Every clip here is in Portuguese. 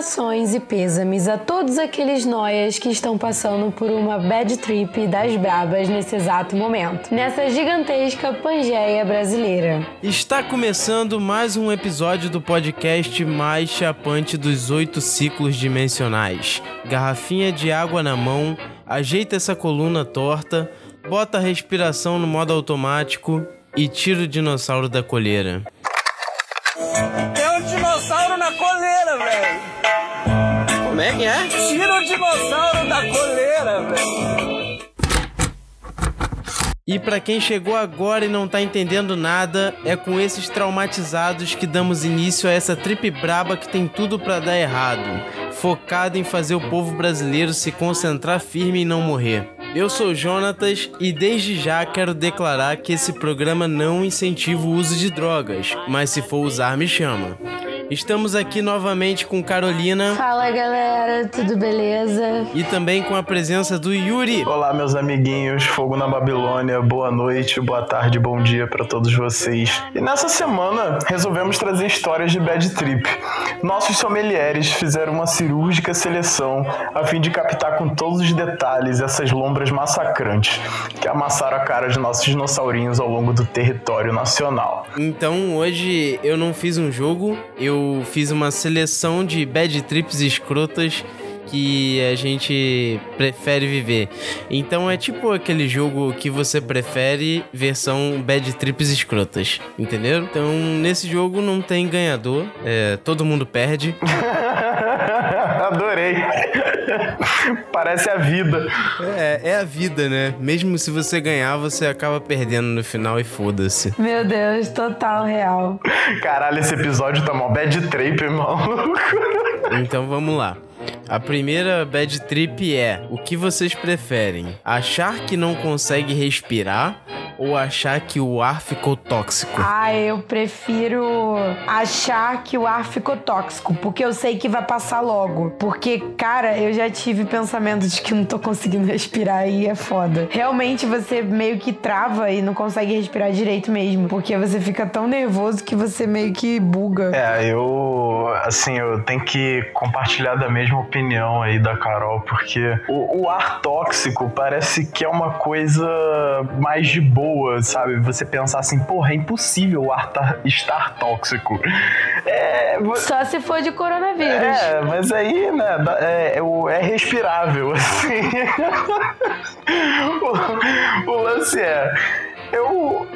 Saudações e pêsames a todos aqueles noias que estão passando por uma bad trip das brabas nesse exato momento, nessa gigantesca Pangeia brasileira. Está começando mais um episódio do podcast mais chapante dos oito ciclos dimensionais. Garrafinha de água na mão, ajeita essa coluna torta, bota a respiração no modo automático e tira o dinossauro da colheira. Como é? Tira o dinossauro da coleira, velho. E para quem chegou agora e não tá entendendo nada, é com esses traumatizados que damos início a essa trip braba que tem tudo para dar errado, focado em fazer o povo brasileiro se concentrar firme e não morrer. Eu sou Jonatas e desde já quero declarar que esse programa não incentiva o uso de drogas, mas se for usar, me chama. Estamos aqui novamente com Carolina Fala galera, tudo beleza? e também com a presença do Yuri. Olá, meus amiguinhos, Fogo na Babilônia, boa noite, boa tarde, bom dia pra todos vocês. E nessa semana resolvemos trazer histórias de bad trip. Nossos sommeliers fizeram uma cirúrgica seleção a fim de captar com todos os detalhes essas lombras massacrantes que amassaram a cara de nossos dinossaurinhos ao longo do território nacional. Então hoje eu não fiz um jogo, eu fiz uma seleção de bad trips escrotas que a gente prefere viver. Então é tipo aquele jogo que você prefere versão bad trips escrotas, entendeu? Então nesse jogo não tem ganhador, é, todo mundo perde. Parece a vida. É, é a vida, né? Mesmo se você ganhar, você acaba perdendo no final e foda-se. Meu Deus, total real. Caralho, esse episódio tá mó bad trip, maluco. Então vamos lá. A primeira bad trip é: o que vocês preferem? Achar que não consegue respirar ou achar que o ar ficou tóxico? Ah, eu prefiro achar que o ar ficou tóxico, porque eu sei que vai passar logo. Porque, cara, eu já tive pensamento de que não tô conseguindo respirar e é foda. Realmente você meio que trava e não consegue respirar direito mesmo, porque você fica tão nervoso que você meio que buga. É, eu, assim, eu tenho que compartilhar da mesma opinião aí da Carol, porque o, o ar tóxico parece que é uma coisa mais de boa, sabe? Você pensar assim, porra, é impossível o ar tá- estar tóxico. É, Só se for de coronavírus. é, mas aí, né, é, é, é respirável, assim. o, o lance é, eu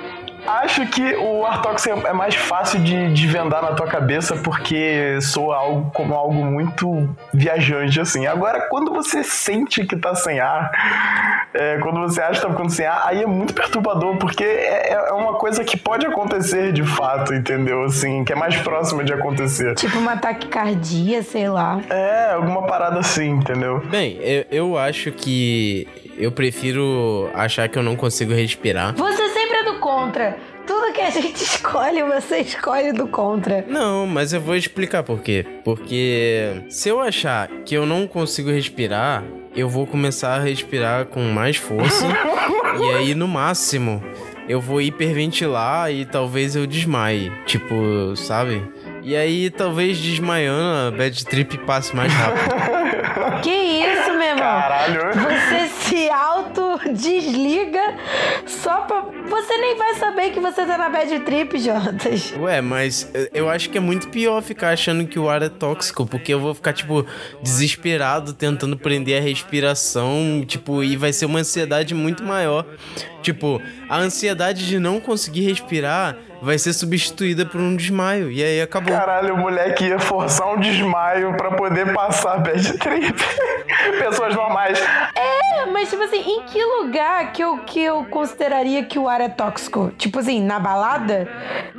acho que o ar tóxico é mais fácil de, de vendar na tua cabeça porque soa algo como algo muito viajante, assim. Agora, quando você sente que tá sem ar, é, quando você acha que tá ficando sem ar, aí é muito perturbador, porque é, é uma coisa que pode acontecer de fato, entendeu? Assim, que é mais próxima de acontecer. Tipo uma taquicardia, sei lá. É, alguma parada assim, entendeu? Bem, eu, eu acho que eu prefiro achar que eu não consigo respirar. Você sempre é do contra. Tudo que a gente escolhe, você escolhe do contra. Não, mas eu vou explicar por quê. Porque se eu achar que eu não consigo respirar, eu vou começar a respirar com mais força. e aí, no máximo, eu vou hiperventilar e talvez eu desmaie. Tipo, sabe? E aí, talvez desmaiando, a bad trip passe mais rápido. Que isso, meu irmão? Caralho. Você se auto-desliga só pra. Você nem vai saber que você tá na bad trip, Jonas. Ué, mas eh, eu acho que é muito pior ficar achando que o ar é tóxico, porque eu vou ficar, tipo, desesperado tentando prender a respiração, tipo, e vai ser uma ansiedade muito maior. Tipo, a ansiedade de não conseguir respirar vai ser substituída por um desmaio, e aí acabou. Caralho, o moleque ia forçar um desmaio pra poder passar a bad trip. Pessoas normais. É, mas tipo assim, em que lugar que eu, que eu consideraria que o ar é tóxico? Tipo assim, na balada?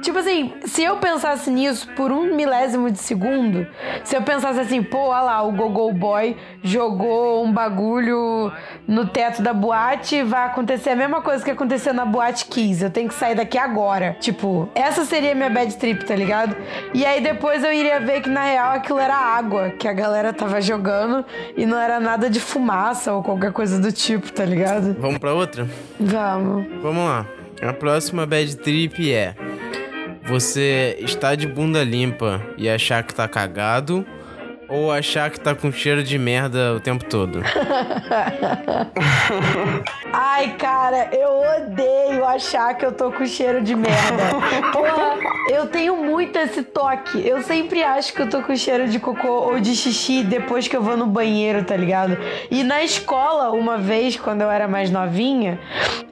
Tipo assim, se eu pensasse nisso por um milésimo de segundo, se eu pensasse assim, pô, olha lá, o Gogol Boy jogou um bagulho no teto da boate, vai acontecer a mesma coisa que aconteceu na boate Kiss. Eu tenho que sair daqui agora. Tipo, essa seria minha bad trip, tá ligado? E aí depois eu iria ver que na real aquilo era água que a galera tava jogando e não era nada de fumaça ou qualquer coisa do tipo, tá ligado? Vamos pra outra? Vamos. Vamos lá. A próxima bad trip é você estar de bunda limpa e achar que tá cagado ou achar que tá com cheiro de merda o tempo todo? Ai, cara, eu odeio achar que eu tô com cheiro de merda. Porra, eu tenho muito esse toque. Eu sempre acho que eu tô com cheiro de cocô ou de xixi depois que eu vou no banheiro, tá ligado? E na escola, uma vez, quando eu era mais novinha,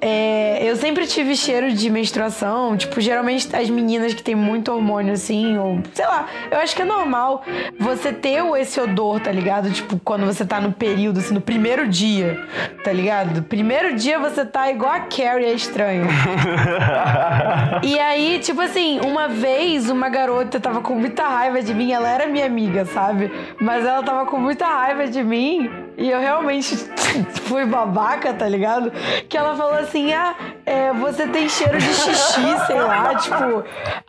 é, eu sempre tive cheiro de menstruação. Tipo, geralmente as meninas que tem muito hormônio assim, ou sei lá, eu acho que é normal você ter esse odor, tá ligado? Tipo, quando você tá no período, assim, no primeiro dia, tá ligado? Primeiro dia você tá igual a Carrie, é estranho. e aí, tipo assim, uma vez uma garota tava com muita raiva de mim, ela era minha amiga, sabe? Mas ela tava com muita raiva de mim e eu realmente fui babaca, tá ligado? Que ela falou assim: ah, é, você tem cheiro de xixi, sei lá, tipo.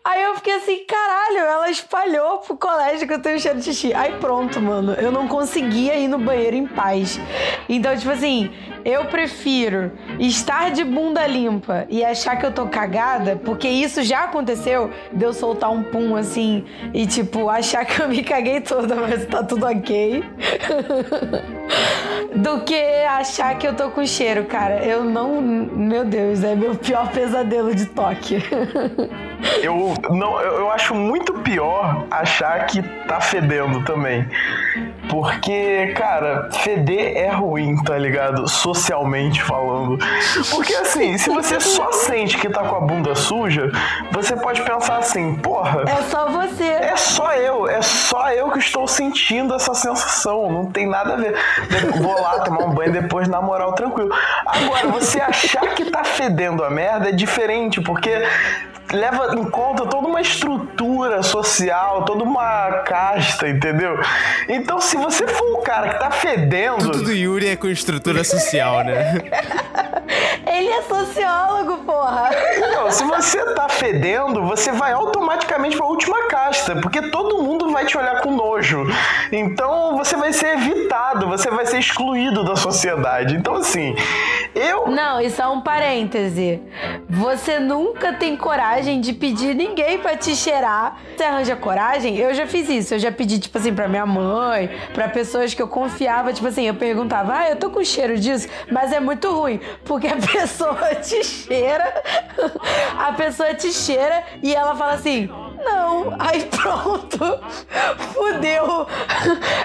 Aí eu fiquei assim, caralho, ela espalhou pro colégio que eu tenho cheiro de xixi. Aí pronto, mano, eu não conseguia ir no banheiro em paz. Então, tipo assim, eu prefiro estar de bunda limpa e achar que eu tô cagada, porque isso já aconteceu, de eu soltar um pum assim e, tipo, achar que eu me caguei toda, mas tá tudo ok. do que achar que eu tô com cheiro, cara. Eu não. Meu Deus, é meu pior pesadelo de toque. eu, não, eu acho muito pior achar que tá fedendo também. Porque, cara, feder é ruim, tá ligado? Socialmente falando. Porque assim, se você só sente que tá com a bunda suja, você pode pensar assim, porra. É só você. É só eu, é só eu que estou sentindo essa sensação. Não tem nada a ver. Vou lá tomar um banho depois, na moral, tranquilo. Agora, você achar que tá fedendo a merda é diferente, porque leva em conta toda uma estrutura social, toda uma casta, entendeu? Então, se você for o cara que tá fedendo. Tudo do Yuri é com estrutura social, né? Ele é sociólogo, porra. Não, se você tá fedendo, você vai automaticamente pra última casta, porque todo mundo vai te olhar com nojo. Então você vai ser evitado, você vai ser excluído da sociedade. Então, assim, eu. Não, isso é um parêntese. Você nunca tem coragem de pedir ninguém para te cheirar. Você arranja coragem? Eu já fiz isso. Eu já pedi, tipo assim, pra minha mãe, para pessoas que eu confiava. Tipo assim, eu perguntava, ah, eu tô com cheiro disso, mas é muito ruim, porque a pessoa te cheira, a pessoa te cheira e ela fala assim: não. Aí pronto. Fudeu.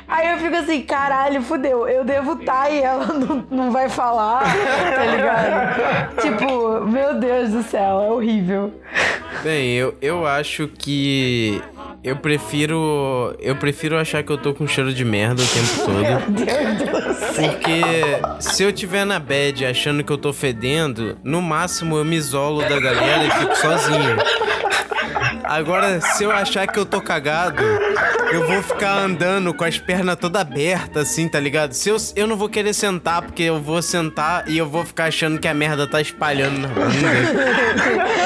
Aí eu fico assim, caralho, fudeu. Eu devo estar tá e ela não, não vai falar, tá ligado? tipo, meu Deus do céu, é horrível. Bem, eu, eu acho que eu prefiro. Eu prefiro achar que eu tô com cheiro de merda o tempo todo. Meu Deus do céu. Porque se eu tiver na bed achando que eu tô fedendo, no máximo eu me isolo da galera e fico sozinho. Agora, se eu achar que eu tô cagado, eu vou ficar andando com as pernas toda abertas, assim, tá ligado? Se eu, eu não vou querer sentar, porque eu vou sentar e eu vou ficar achando que a merda tá espalhando na bunda.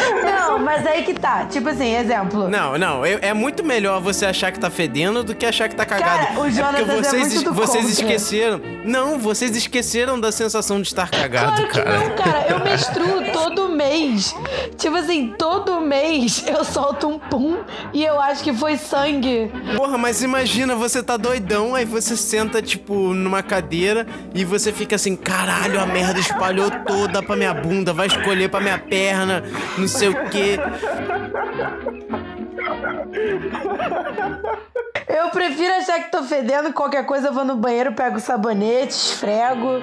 Mas aí que tá. Tipo assim, exemplo. Não, não. É, é muito melhor você achar que tá fedendo do que achar que tá cagado. Cara, o Jonathan é porque vocês, é muito do vocês contra. esqueceram. Não, vocês esqueceram da sensação de estar cagado, Claro que cara. não, cara. Eu menstruo todo mês. Tipo assim, todo mês eu solto um pum e eu acho que foi sangue. Porra, mas imagina, você tá doidão, aí você senta, tipo, numa cadeira e você fica assim, caralho, a merda espalhou toda pra minha bunda, vai escolher pra minha perna, não sei o quê. Eu prefiro achar que tô fedendo, qualquer coisa eu vou no banheiro, pego o sabonete, esfrego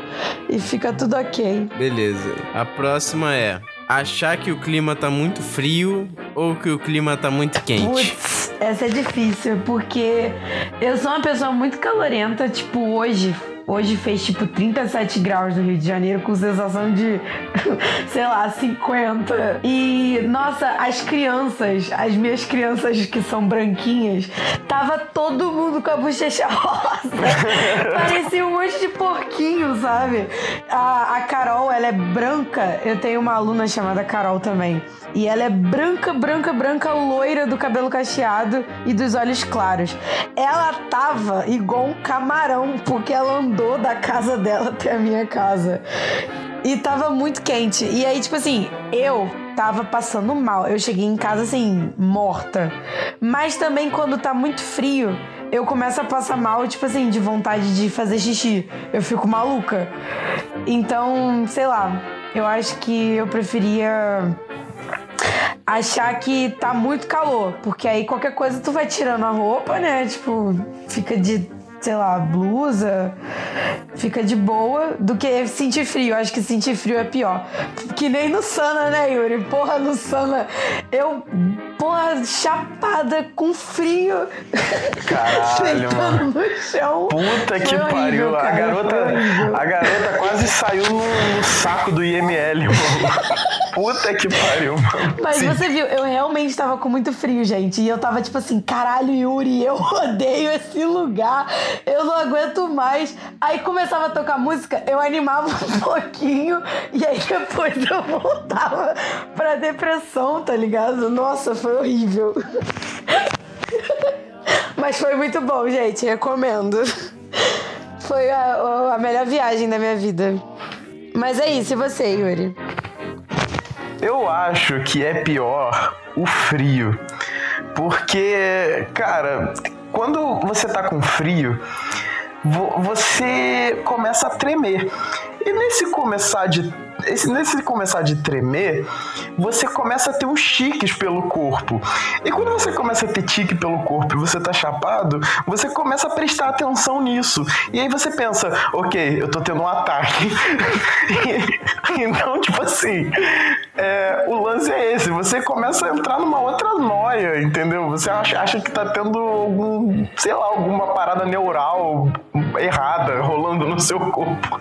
e fica tudo ok. Beleza. A próxima é achar que o clima tá muito frio ou que o clima tá muito quente. Putz, essa é difícil, porque eu sou uma pessoa muito calorenta, tipo, hoje. Hoje fez tipo 37 graus no Rio de Janeiro com sensação de, sei lá, 50. E, nossa, as crianças, as minhas crianças que são branquinhas, tava todo mundo com a bochecha rosa. Parecia um monte de porquinho, sabe? A, a Carol, ela é branca. Eu tenho uma aluna chamada Carol também. E ela é branca, branca, branca, loira do cabelo cacheado e dos olhos claros. Ela tava igual um camarão, porque ela andou da casa dela até a minha casa. E tava muito quente. E aí, tipo assim, eu tava passando mal. Eu cheguei em casa assim, morta. Mas também quando tá muito frio, eu começo a passar mal, tipo assim, de vontade de fazer xixi. Eu fico maluca. Então, sei lá, eu acho que eu preferia achar que tá muito calor, porque aí qualquer coisa tu vai tirando a roupa, né? Tipo, fica de sei lá, blusa, fica de boa, do que sentir frio. Acho que sentir frio é pior. Que nem no Sana, né, Yuri? Porra, no Sana, eu, porra, chapada com frio. Caralho, mano. no chão. Puta que Foi pariu. horrível, a, cara, garota, horrível. a garota quase saiu no, no saco do IML, mano. Puta que pariu, mano. Mas Sim. você viu, eu realmente tava com muito frio, gente. E eu tava tipo assim, caralho, Yuri, eu odeio esse lugar. Eu não aguento mais. Aí começava a tocar música, eu animava um pouquinho. E aí depois eu voltava pra depressão, tá ligado? Nossa, foi horrível. Mas foi muito bom, gente. Recomendo. Foi a, a melhor viagem da minha vida. Mas é isso, e você, Yuri? Eu acho que é pior o frio. Porque, cara, quando você tá com frio, vo- você começa a tremer. E nesse começar de esse- nesse começar de tremer, você começa a ter uns tiques pelo corpo. E quando você começa a ter tique pelo corpo e você tá chapado, você começa a prestar atenção nisso. E aí você pensa, ok, eu tô tendo um ataque. então, tipo assim, é, o lance é esse, você começa a entrar numa outra noia, entendeu? Você acha, acha que tá tendo algum, sei lá, alguma parada neural errada rolando no seu corpo.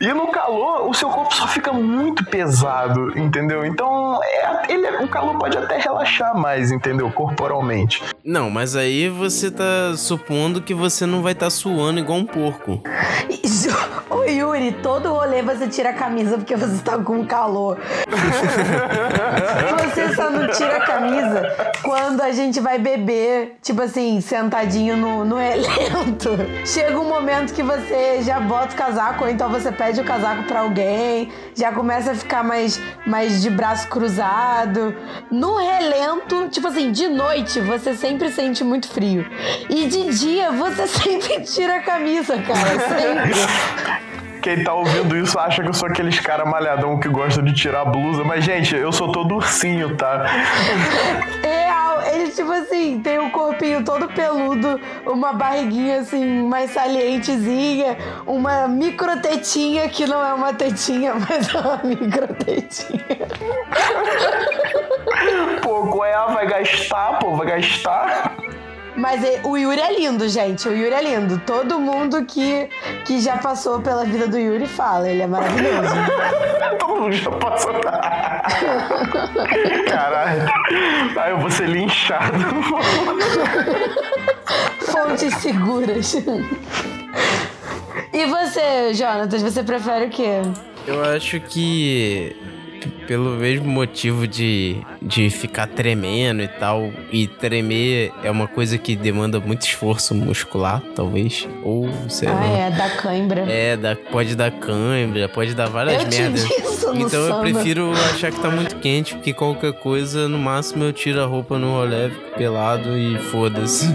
E no calor, o seu corpo só fica muito pesado, entendeu? Então, é, ele, o calor pode até relaxar mais, entendeu? Corporalmente. Não, mas aí você tá supondo que você não vai estar tá suando igual um porco. Ô Yuri, todo rolê você tira a camisa porque você tá com calor. você só não tira a camisa quando a gente vai beber, tipo assim, sentadinho no, no relento. Chega um momento que você já bota o casaco, ou então você pede o casaco pra alguém, já começa a ficar mais, mais de braço cruzado. No relento, tipo assim, de noite você sempre sente muito frio. E de dia você sempre tira a camisa, cara. Sempre. Quem tá ouvindo isso acha que eu sou aqueles cara malhadão que gosta de tirar a blusa, mas gente, eu sou todo ursinho, tá? Real, ele tipo assim, tem o corpinho todo peludo, uma barriguinha assim, mais salientezinha, uma microtetinha que não é uma tetinha, mas é uma microtetinha. Pô, qual é? Vai gastar, pô, vai gastar. Mas é- o Yuri é lindo, gente. O Yuri é lindo. Todo mundo que, que já passou pela vida do Yuri fala, ele é maravilhoso. Todo mundo já passou. Caralho. Aí eu vou ser linchado. Fontes seguras. E você, Jonatas, você prefere o quê? Eu acho que pelo mesmo motivo de, de ficar tremendo e tal, e tremer é uma coisa que demanda muito esforço muscular, talvez, ou sei lá. Ah, é, da cãibra. É, dá, pode dar cãibra, pode dar várias Eu merdas. Então eu samba. prefiro achar que tá muito quente, porque qualquer coisa, no máximo eu tiro a roupa no rolê, fico pelado e foda-se.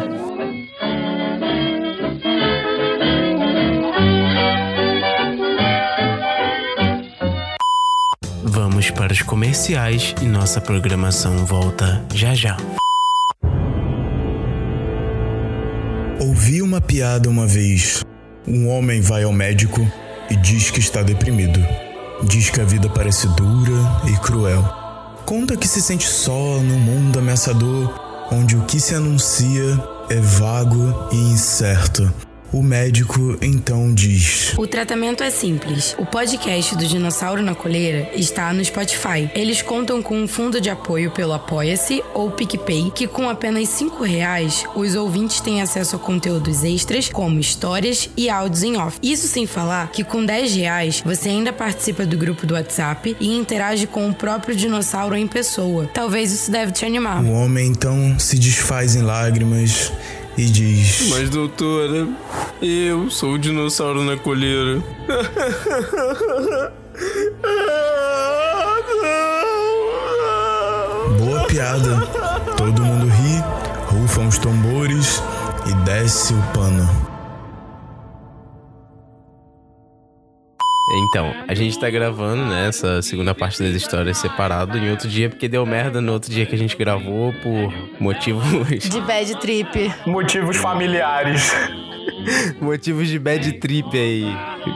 Vamos para os comerciais e nossa programação volta já já. Ouvi uma piada uma vez. Um homem vai ao médico e diz que está deprimido. Diz que a vida parece dura e cruel. Conta que se sente só num mundo ameaçador, onde o que se anuncia é vago e incerto. O médico então diz: O tratamento é simples. O podcast do Dinossauro na Coleira está no Spotify. Eles contam com um fundo de apoio pelo Apoia-se ou PicPay, que com apenas 5 reais, os ouvintes têm acesso a conteúdos extras, como histórias e áudios em off. Isso sem falar que com 10 reais, você ainda participa do grupo do WhatsApp e interage com o próprio dinossauro em pessoa. Talvez isso deve te animar. O homem então se desfaz em lágrimas e diz: Mas doutora, eu sou o dinossauro na colheira. Boa piada. Todo mundo ri, rufam os tambores e desce o pano. Então, a gente tá gravando, né, essa segunda parte das histórias separado em outro dia, porque deu merda no outro dia que a gente gravou por motivos. De bad trip. Motivos familiares. motivos de bad trip aí,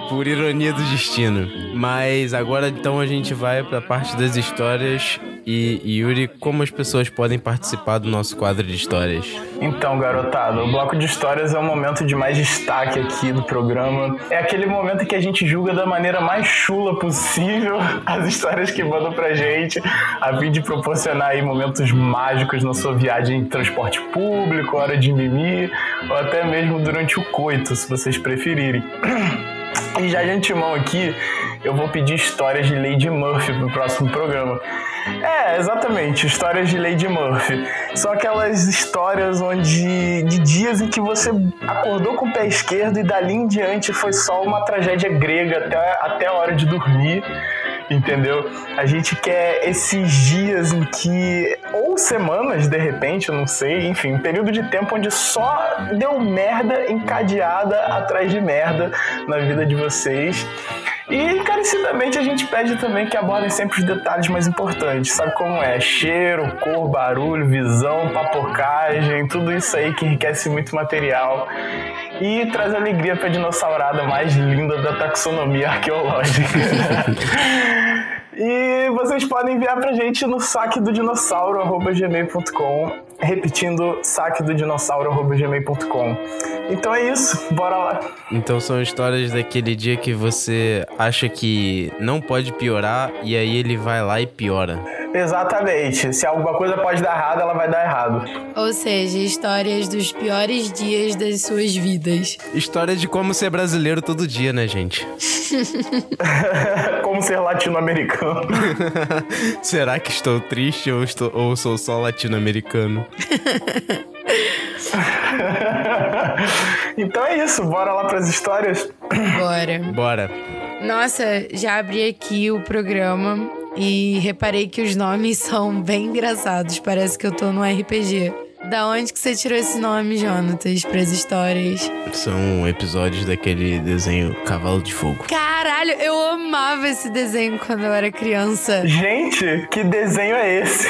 por ironia do destino. Mas agora então a gente vai pra parte das histórias e Yuri, como as pessoas podem participar do nosso quadro de histórias? Então, garotada, o bloco de histórias é o momento de mais destaque aqui do programa. É aquele momento que a gente julga da maneira mais chula possível as histórias que mandam pra gente, a fim de proporcionar aí momentos mágicos na sua viagem em transporte público, hora de mimir, ou até mesmo durante o coito, se vocês preferirem. E já de antemão aqui, eu vou pedir histórias de Lady Murphy pro próximo programa. É, exatamente, histórias de Lady Murphy. São aquelas histórias onde de dias em que você acordou com o pé esquerdo e dali em diante foi só uma tragédia grega até, até a hora de dormir entendeu? A gente quer esses dias em que, ou semanas de repente, eu não sei, enfim, um período de tempo onde só deu merda encadeada atrás de merda na vida de vocês. E encarecidamente a gente pede também que abordem sempre os detalhes mais importantes. Sabe como é? Cheiro, cor, barulho, visão, papocagem, tudo isso aí que enriquece muito material e traz alegria para a dinossaurada mais linda da taxonomia arqueológica. E vocês podem enviar pra gente no saque do dinossauro@gmail.com, repetindo saque do dinossauro@gmail.com. Então é isso, bora lá. Então são histórias daquele dia que você acha que não pode piorar e aí ele vai lá e piora. Exatamente. Se alguma coisa pode dar errado, ela vai dar errado. Ou seja, histórias dos piores dias das suas vidas. História de como ser brasileiro todo dia, né, gente? como ser latino-americano. Será que estou triste ou, estou, ou sou só latino-americano? então é isso, bora lá para as histórias? Bora. Bora. Nossa, já abri aqui o programa e reparei que os nomes são bem engraçados. Parece que eu tô no RPG. Da onde que você tirou esse nome, Jonatas, pras histórias? São episódios daquele desenho Cavalo de Fogo. Caralho, eu amava esse desenho quando eu era criança. Gente, que desenho é esse?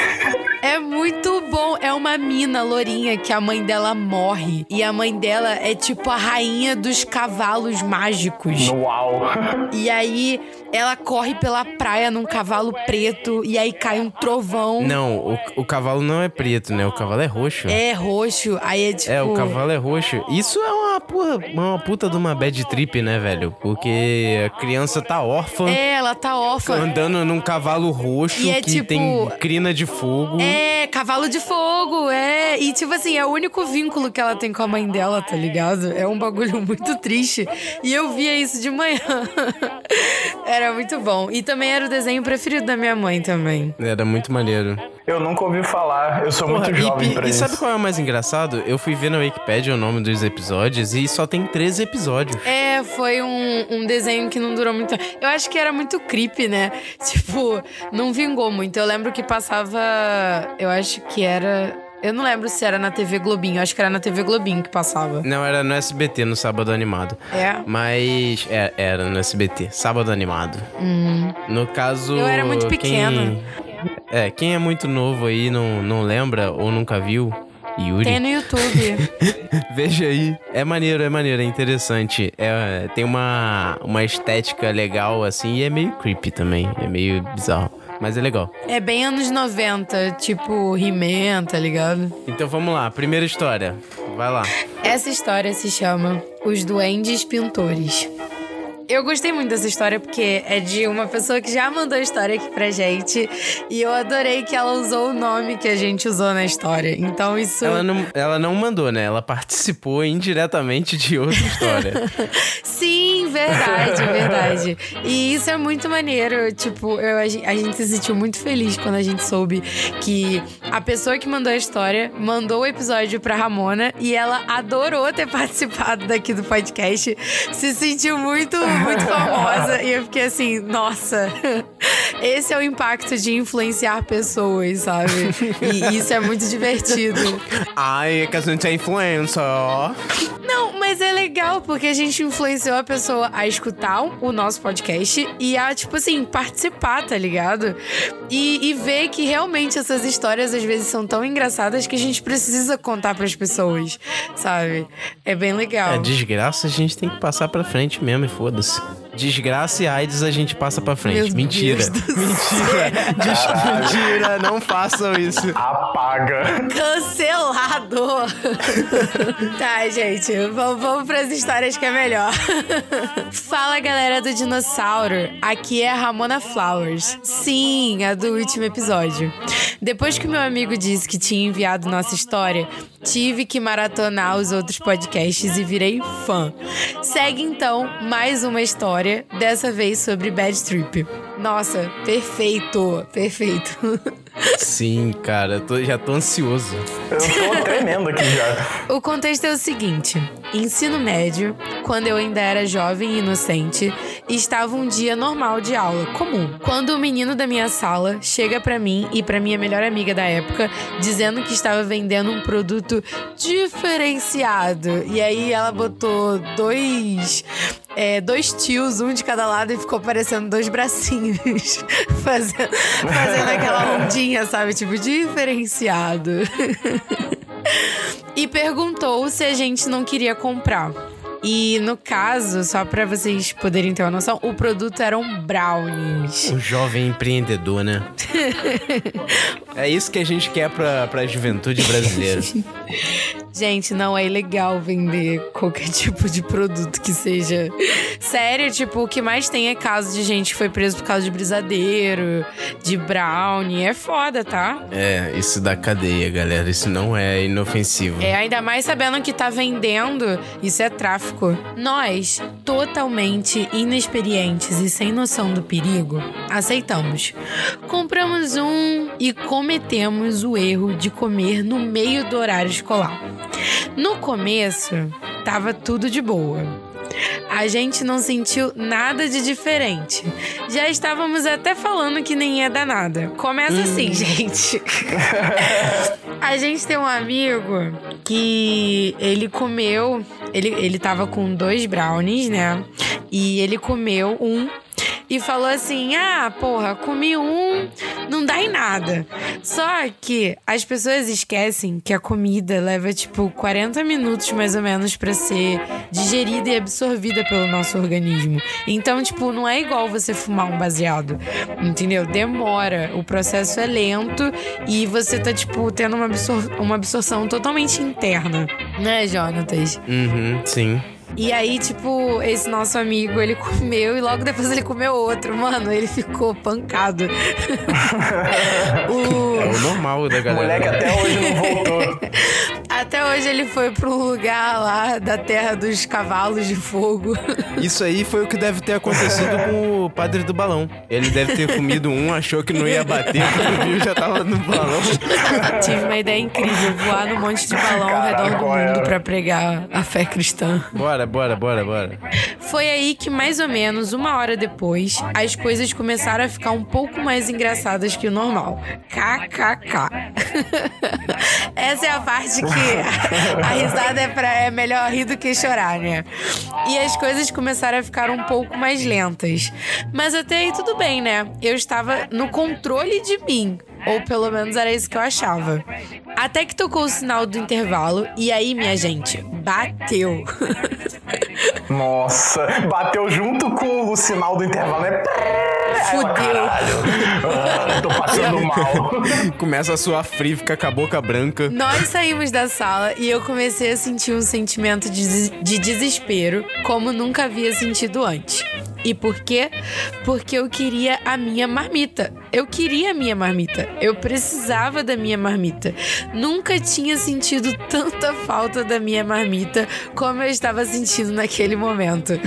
É muito bom. É uma mina lourinha que a mãe dela morre. E a mãe dela é tipo a rainha dos cavalos mágicos. Uau! E aí ela corre pela praia num cavalo preto. E aí cai um trovão. Não, o, o cavalo não é preto, né? O cavalo é roxo. É roxo. Aí é tipo. É, o cavalo é roxo. Isso é uma, porra, uma puta de uma bad trip, né, velho? Porque a criança tá órfã. É, ela tá órfã. Andando num cavalo roxo é que tipo- tem crina de fogo. É, cavalo de fogo, é. E tipo assim, é o único vínculo que ela tem com a mãe dela, tá ligado? É um bagulho muito triste. E eu via isso de manhã. era muito bom. E também era o desenho preferido da minha mãe também. Era muito maneiro. Eu nunca ouvi falar, eu sou Porra, muito e- jovem e, pra e isso. sabe qual é o mais engraçado? Eu fui ver na Wikipedia o nome dos episódios e só tem 13 episódios. É, foi um, um desenho que não durou muito. Eu acho que era muito creepy, né? Tipo, não vingou muito. Eu lembro que passava. Eu acho que era. Eu não lembro se era na TV Globinho. Eu acho que era na TV Globinho que passava. Não, era no SBT, no Sábado Animado. É. Mas. É, era no SBT, Sábado Animado. No caso. Eu era muito quem- pequena. É, quem é muito novo aí não, não lembra ou nunca viu. Yuri. Tem no YouTube. Veja aí. É maneiro, é maneiro, é interessante. É, tem uma, uma estética legal, assim, e é meio creepy também. É meio bizarro. Mas é legal. é bem anos 90, tipo He-Man, tá ligado? Então vamos lá, primeira história. Vai lá. Essa história se chama Os Duendes Pintores. Eu gostei muito dessa história porque é de uma pessoa que já mandou a história aqui pra gente. E eu adorei que ela usou o nome que a gente usou na história. Então isso. Ela não, ela não mandou, né? Ela participou indiretamente de outra história. Sim, verdade, verdade. E isso é muito maneiro. Tipo, eu, a, gen- a gente se sentiu muito feliz quando a gente soube que a pessoa que mandou a história mandou o episódio pra Ramona e ela adorou ter participado daqui do podcast. Se sentiu muito, muito famosa. E eu fiquei assim, nossa. Esse é o impacto de influenciar pessoas, sabe? E isso é muito divertido. Ai, é que a gente é influencer. Não, mas é legal porque a gente influenciou a pessoa a escutar o nosso podcast e a, tipo assim, participar, tá ligado? E, e ver que realmente essas histórias às vezes são tão engraçadas que a gente precisa contar pras pessoas, sabe? É bem legal. É desgraça, a gente tem que passar pra frente mesmo e foda-se. Desgraça e AIDS a gente passa pra frente. Meu Mentira. Mentira. Des- Mentira, não façam isso. Apaga. Cancelado! tá, gente, vamos, vamos pras histórias que é melhor. Fala, galera do Dinossauro. Aqui é a Ramona Flowers. Sim, a do último episódio. Depois que meu amigo disse que tinha enviado nossa história, tive que maratonar os outros podcasts e virei fã. Segue então mais uma história, dessa vez sobre Bad Trip. Nossa, perfeito, perfeito. Sim, cara, eu tô- já tô ansioso. Eu tô tremendo aqui já. O contexto é o seguinte: ensino médio, quando eu ainda era jovem e inocente, estava um dia normal de aula, comum. Quando o menino da minha sala chega pra mim e pra minha melhor amiga da época, dizendo que estava vendendo um produto diferenciado. E aí ela botou dois. é, dois tios, um de cada lado, e ficou parecendo dois bracinhos. fazendo, fazendo aquela ondinha, sabe? Tipo, diferenciado. e perguntou se a gente não queria comprar. E no caso, só pra vocês poderem ter uma noção, o produto eram brownies. O jovem empreendedor, né? é isso que a gente quer pra, pra juventude brasileira. Gente, não é ilegal vender qualquer tipo de produto que seja. Sério, tipo, o que mais tem é caso de gente que foi preso por causa de brisadeiro, de brownie. É foda, tá? É, isso da cadeia, galera. Isso não é inofensivo. É, ainda mais sabendo que tá vendendo, isso é tráfico. Nós, totalmente inexperientes e sem noção do perigo, aceitamos. Compramos um e cometemos o erro de comer no meio do horário escolar. No começo, tava tudo de boa. A gente não sentiu nada de diferente. Já estávamos até falando que nem ia dar nada. Começa assim, gente. A gente tem um amigo que ele comeu. Ele, ele tava com dois brownies, né? E ele comeu um e falou assim: Ah, porra, comi um, não dá em nada. Só que as pessoas esquecem que a comida leva tipo 40 minutos mais ou menos pra ser digerida e absorvida pelo nosso organismo. Então, tipo, não é igual você fumar um baseado, entendeu? Demora, o processo é lento e você tá, tipo, tendo uma, absor uma absorção totalmente interna, né, Jonatas? Uhum, sim. E aí, tipo, esse nosso amigo, ele comeu e logo depois ele comeu outro. Mano, ele ficou pancado. O- É o normal da O galera. moleque até hoje não voltou. Até hoje ele foi um lugar lá da terra dos cavalos de fogo. Isso aí foi o que deve ter acontecido com o padre do balão. Ele deve ter comido um, achou que não ia bater, quando viu já tava no balão. Tive uma ideia incrível: voar num monte de balão ao Caraca, redor do mundo era? pra pregar a fé cristã. Bora, bora, bora, bora. Foi aí que, mais ou menos uma hora depois, as coisas começaram a ficar um pouco mais engraçadas que o normal. KKK. Essa é a parte que a risada é, pra, é melhor rir do que chorar, né? E as coisas começaram a ficar um pouco mais lentas. Mas até aí tudo bem, né? Eu estava no controle de mim. Ou pelo menos era isso que eu achava. Até que tocou o sinal do intervalo e aí, minha gente, bateu. Nossa, bateu junto com o sinal do intervalo, né? Fudeu. Ah, tô passando mal. Começa a suar frio, fica com a boca branca. Nós saímos da sala e eu comecei a sentir um sentimento de, de desespero como nunca havia sentido antes. E por quê? Porque eu queria a minha marmita. Eu queria a minha marmita. Eu precisava da minha marmita. Nunca tinha sentido tanta falta da minha marmita como eu estava sentindo naquele momento.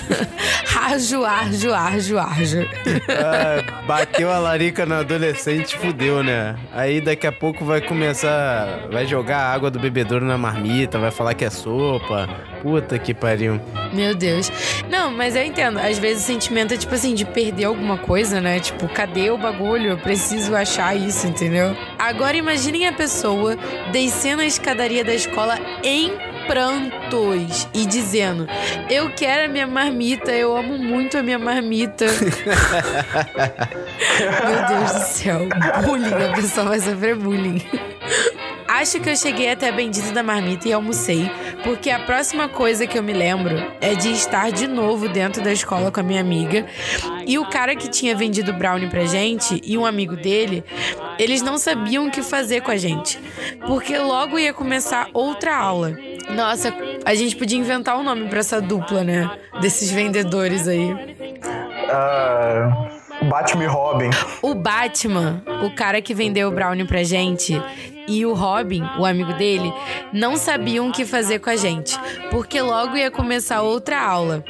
arjo, arjo, arjo, arjo. Ah, bateu a larica no adolescente, fudeu, né? Aí daqui a pouco vai começar. Vai jogar a água do bebedouro na marmita, vai falar que é sopa. Puta que pariu. Meu Deus. Não, mas eu entendo. Às vezes o sentimento é tipo assim, de perder alguma coisa, né? Tipo, cadê o bagulho? Eu preciso achar isso, entendeu? Agora imaginem a pessoa descendo a escadaria da escola em prantos e dizendo: Eu quero a minha marmita, eu amo muito a minha marmita. Meu Deus do céu, bullying, a pessoa vai sofrer bullying. Acho que eu cheguei até a bendita da marmita e almocei, porque a próxima coisa que eu me lembro é de estar de novo dentro da escola com a minha amiga e o cara que tinha vendido brownie pra gente e um amigo dele, eles não sabiam o que fazer com a gente, porque logo ia começar outra aula. Nossa, a gente podia inventar um nome pra essa dupla, né? Desses vendedores aí. Ah, Batman e Robin. O Batman, o cara que vendeu o brownie pra gente, e o Robin, o amigo dele, não sabiam o que fazer com a gente, porque logo ia começar outra aula.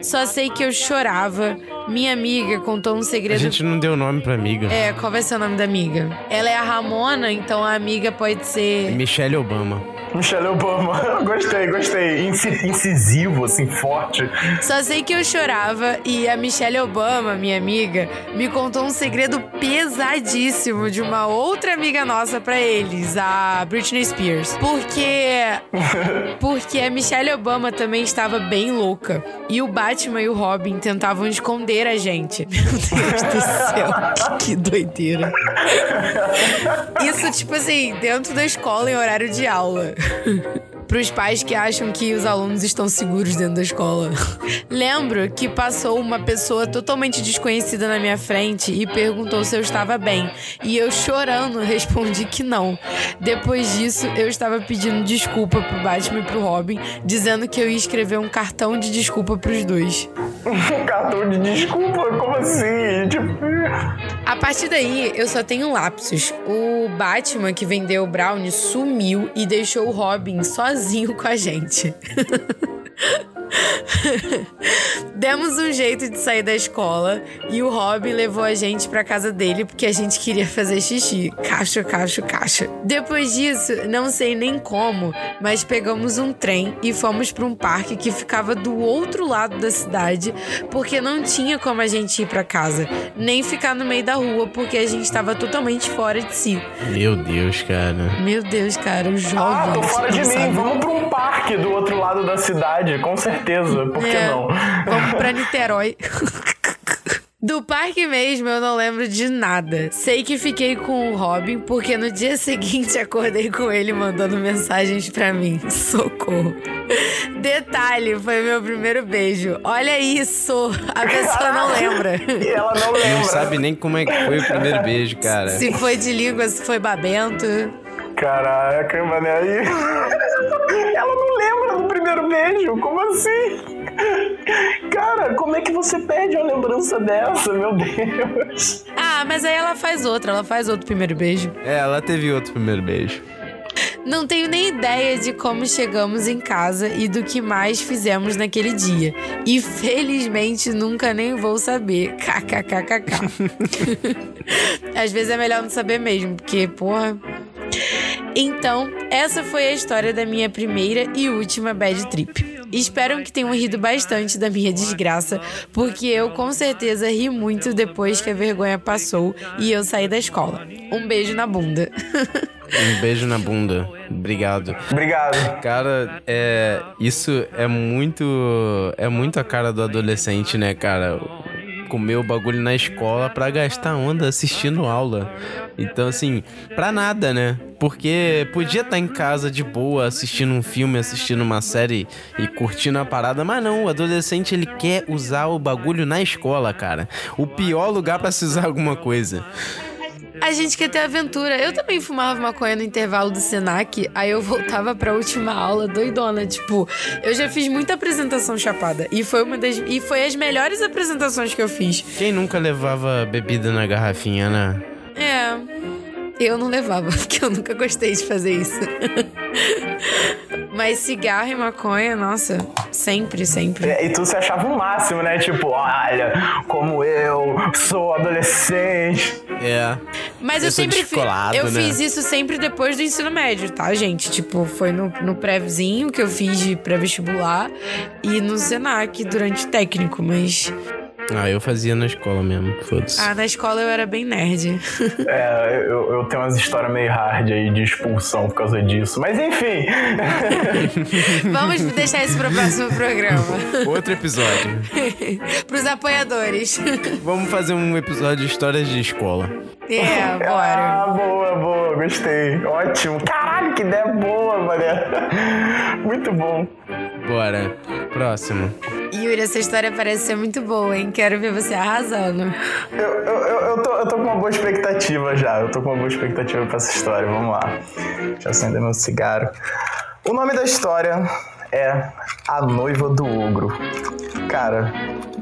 Só sei que eu chorava. Minha amiga contou um A segredo. gente não deu nome pra amiga. É, qual vai ser o nome da amiga? Ela é a Ramona, então a amiga pode ser. Michelle Obama. Michelle Obama. gostei, gostei. Inci- incisivo, assim, forte. Só sei que eu chorava e a Michelle Obama, minha amiga, me contou um segredo pesadíssimo de uma outra amiga nossa pra eles, a Britney Spears. Porque porque a Michelle Obama também estava bem louca e o Batman e o Robin tentavam esconder a gente. Meu Deus do céu, que, que doideira. Isso tipo assim, dentro da escola em horário de aula. Ha ha ha. Para os pais que acham que os alunos estão seguros dentro da escola. Lembro que passou uma pessoa totalmente desconhecida na minha frente e perguntou se eu estava bem. E eu, chorando, respondi que não. Depois disso, eu estava pedindo desculpa pro Batman e pro Robin, dizendo que eu ia escrever um cartão de desculpa pros dois. Um cartão de desculpa? Como assim? Tipo. A partir daí, eu só tenho lapsos. O Batman que vendeu o Brownie sumiu e deixou o Robin sozinho com a gente. Demos um jeito de sair da escola e o Robin levou a gente pra casa dele porque a gente queria fazer xixi. Cacho, cacho, cacho. Depois disso, não sei nem como, mas pegamos um trem e fomos pra um parque que ficava do outro lado da cidade porque não tinha como a gente ir pra casa, nem ficar no meio da rua porque a gente estava totalmente fora de si. Meu Deus, cara. Meu Deus, cara, o jovem. Ah, tô fora de mim. sabe- Vamos pra um parque do outro lado da cidade, com certeza. Por que É, não? Vamos pra Niterói. Do parque mesmo eu não lembro de nada. Sei que fiquei com o Robin porque no dia seguinte acordei com ele mandando mensagens pra mim. Socorro. Detalhe, foi meu primeiro beijo. Olha isso! A pessoa não lembra. E ela não lembra. Não sabe nem como é que foi o primeiro beijo, cara. Se foi de língua, se foi babento. Caraca, mano, aí. Ela não lembra beijo, como assim? Cara, como é que você perde uma lembrança dessa, meu Deus? Ah, mas aí ela faz outra, ela faz outro primeiro beijo. É, ela teve outro primeiro beijo. Não tenho nem ideia de como chegamos em casa e do que mais fizemos naquele dia. E felizmente nunca nem vou saber. KKKKK. Às vezes é melhor não saber mesmo, porque, porra. Então, essa foi a história da minha primeira e última bad trip. Espero que tenham rido bastante da minha desgraça, porque eu com certeza ri muito depois que a vergonha passou e eu saí da escola. Um beijo na bunda. Um beijo na bunda. Obrigado. Obrigado. Cara, é. Isso é muito. É muito a cara do adolescente, né, cara? Comer o bagulho na escola pra gastar onda assistindo aula. Então, assim, pra nada, né? Porque podia estar em casa de boa, assistindo um filme, assistindo uma série e curtindo a parada, mas não, o adolescente ele quer usar o bagulho na escola, cara. O pior lugar pra se usar alguma coisa. A gente quer ter aventura. Eu também fumava maconha no intervalo do Senac, aí eu voltava pra última aula doidona. Tipo, eu já fiz muita apresentação chapada. E foi uma das. E foi as melhores apresentações que eu fiz. Quem nunca levava bebida na garrafinha, né? É. Eu não levava, porque eu nunca gostei de fazer isso. Mas cigarro e maconha, nossa, sempre, sempre. E tu se achava o máximo, né? Tipo, olha, como eu sou adolescente. É. Mas eu, Eu sempre fiz. Eu né? fiz isso sempre depois do ensino médio, tá, gente? Tipo, foi no, no prézinho que eu fiz de pré-vestibular e no Senac durante o técnico, mas. Ah, eu fazia na escola mesmo, foda-se. Ah, na escola eu era bem nerd. É, eu, eu tenho umas histórias meio hard aí de expulsão por causa disso. Mas enfim. Vamos deixar isso pro próximo programa. Outro episódio. Pros apoiadores. Vamos fazer um episódio de histórias de escola. É, bora. Ah, boa, boa, gostei. Ótimo. Que ideia boa, mané. Muito bom. Bora. Próximo. Yuri, essa história parece ser muito boa, hein? Quero ver você arrasando. Eu, eu, eu, eu tô, eu tô com uma boa expectativa já. Eu tô com uma boa expectativa pra essa história. Vamos lá. Deixa eu acender meu cigarro. O nome da história é A Noiva do Ogro. Cara,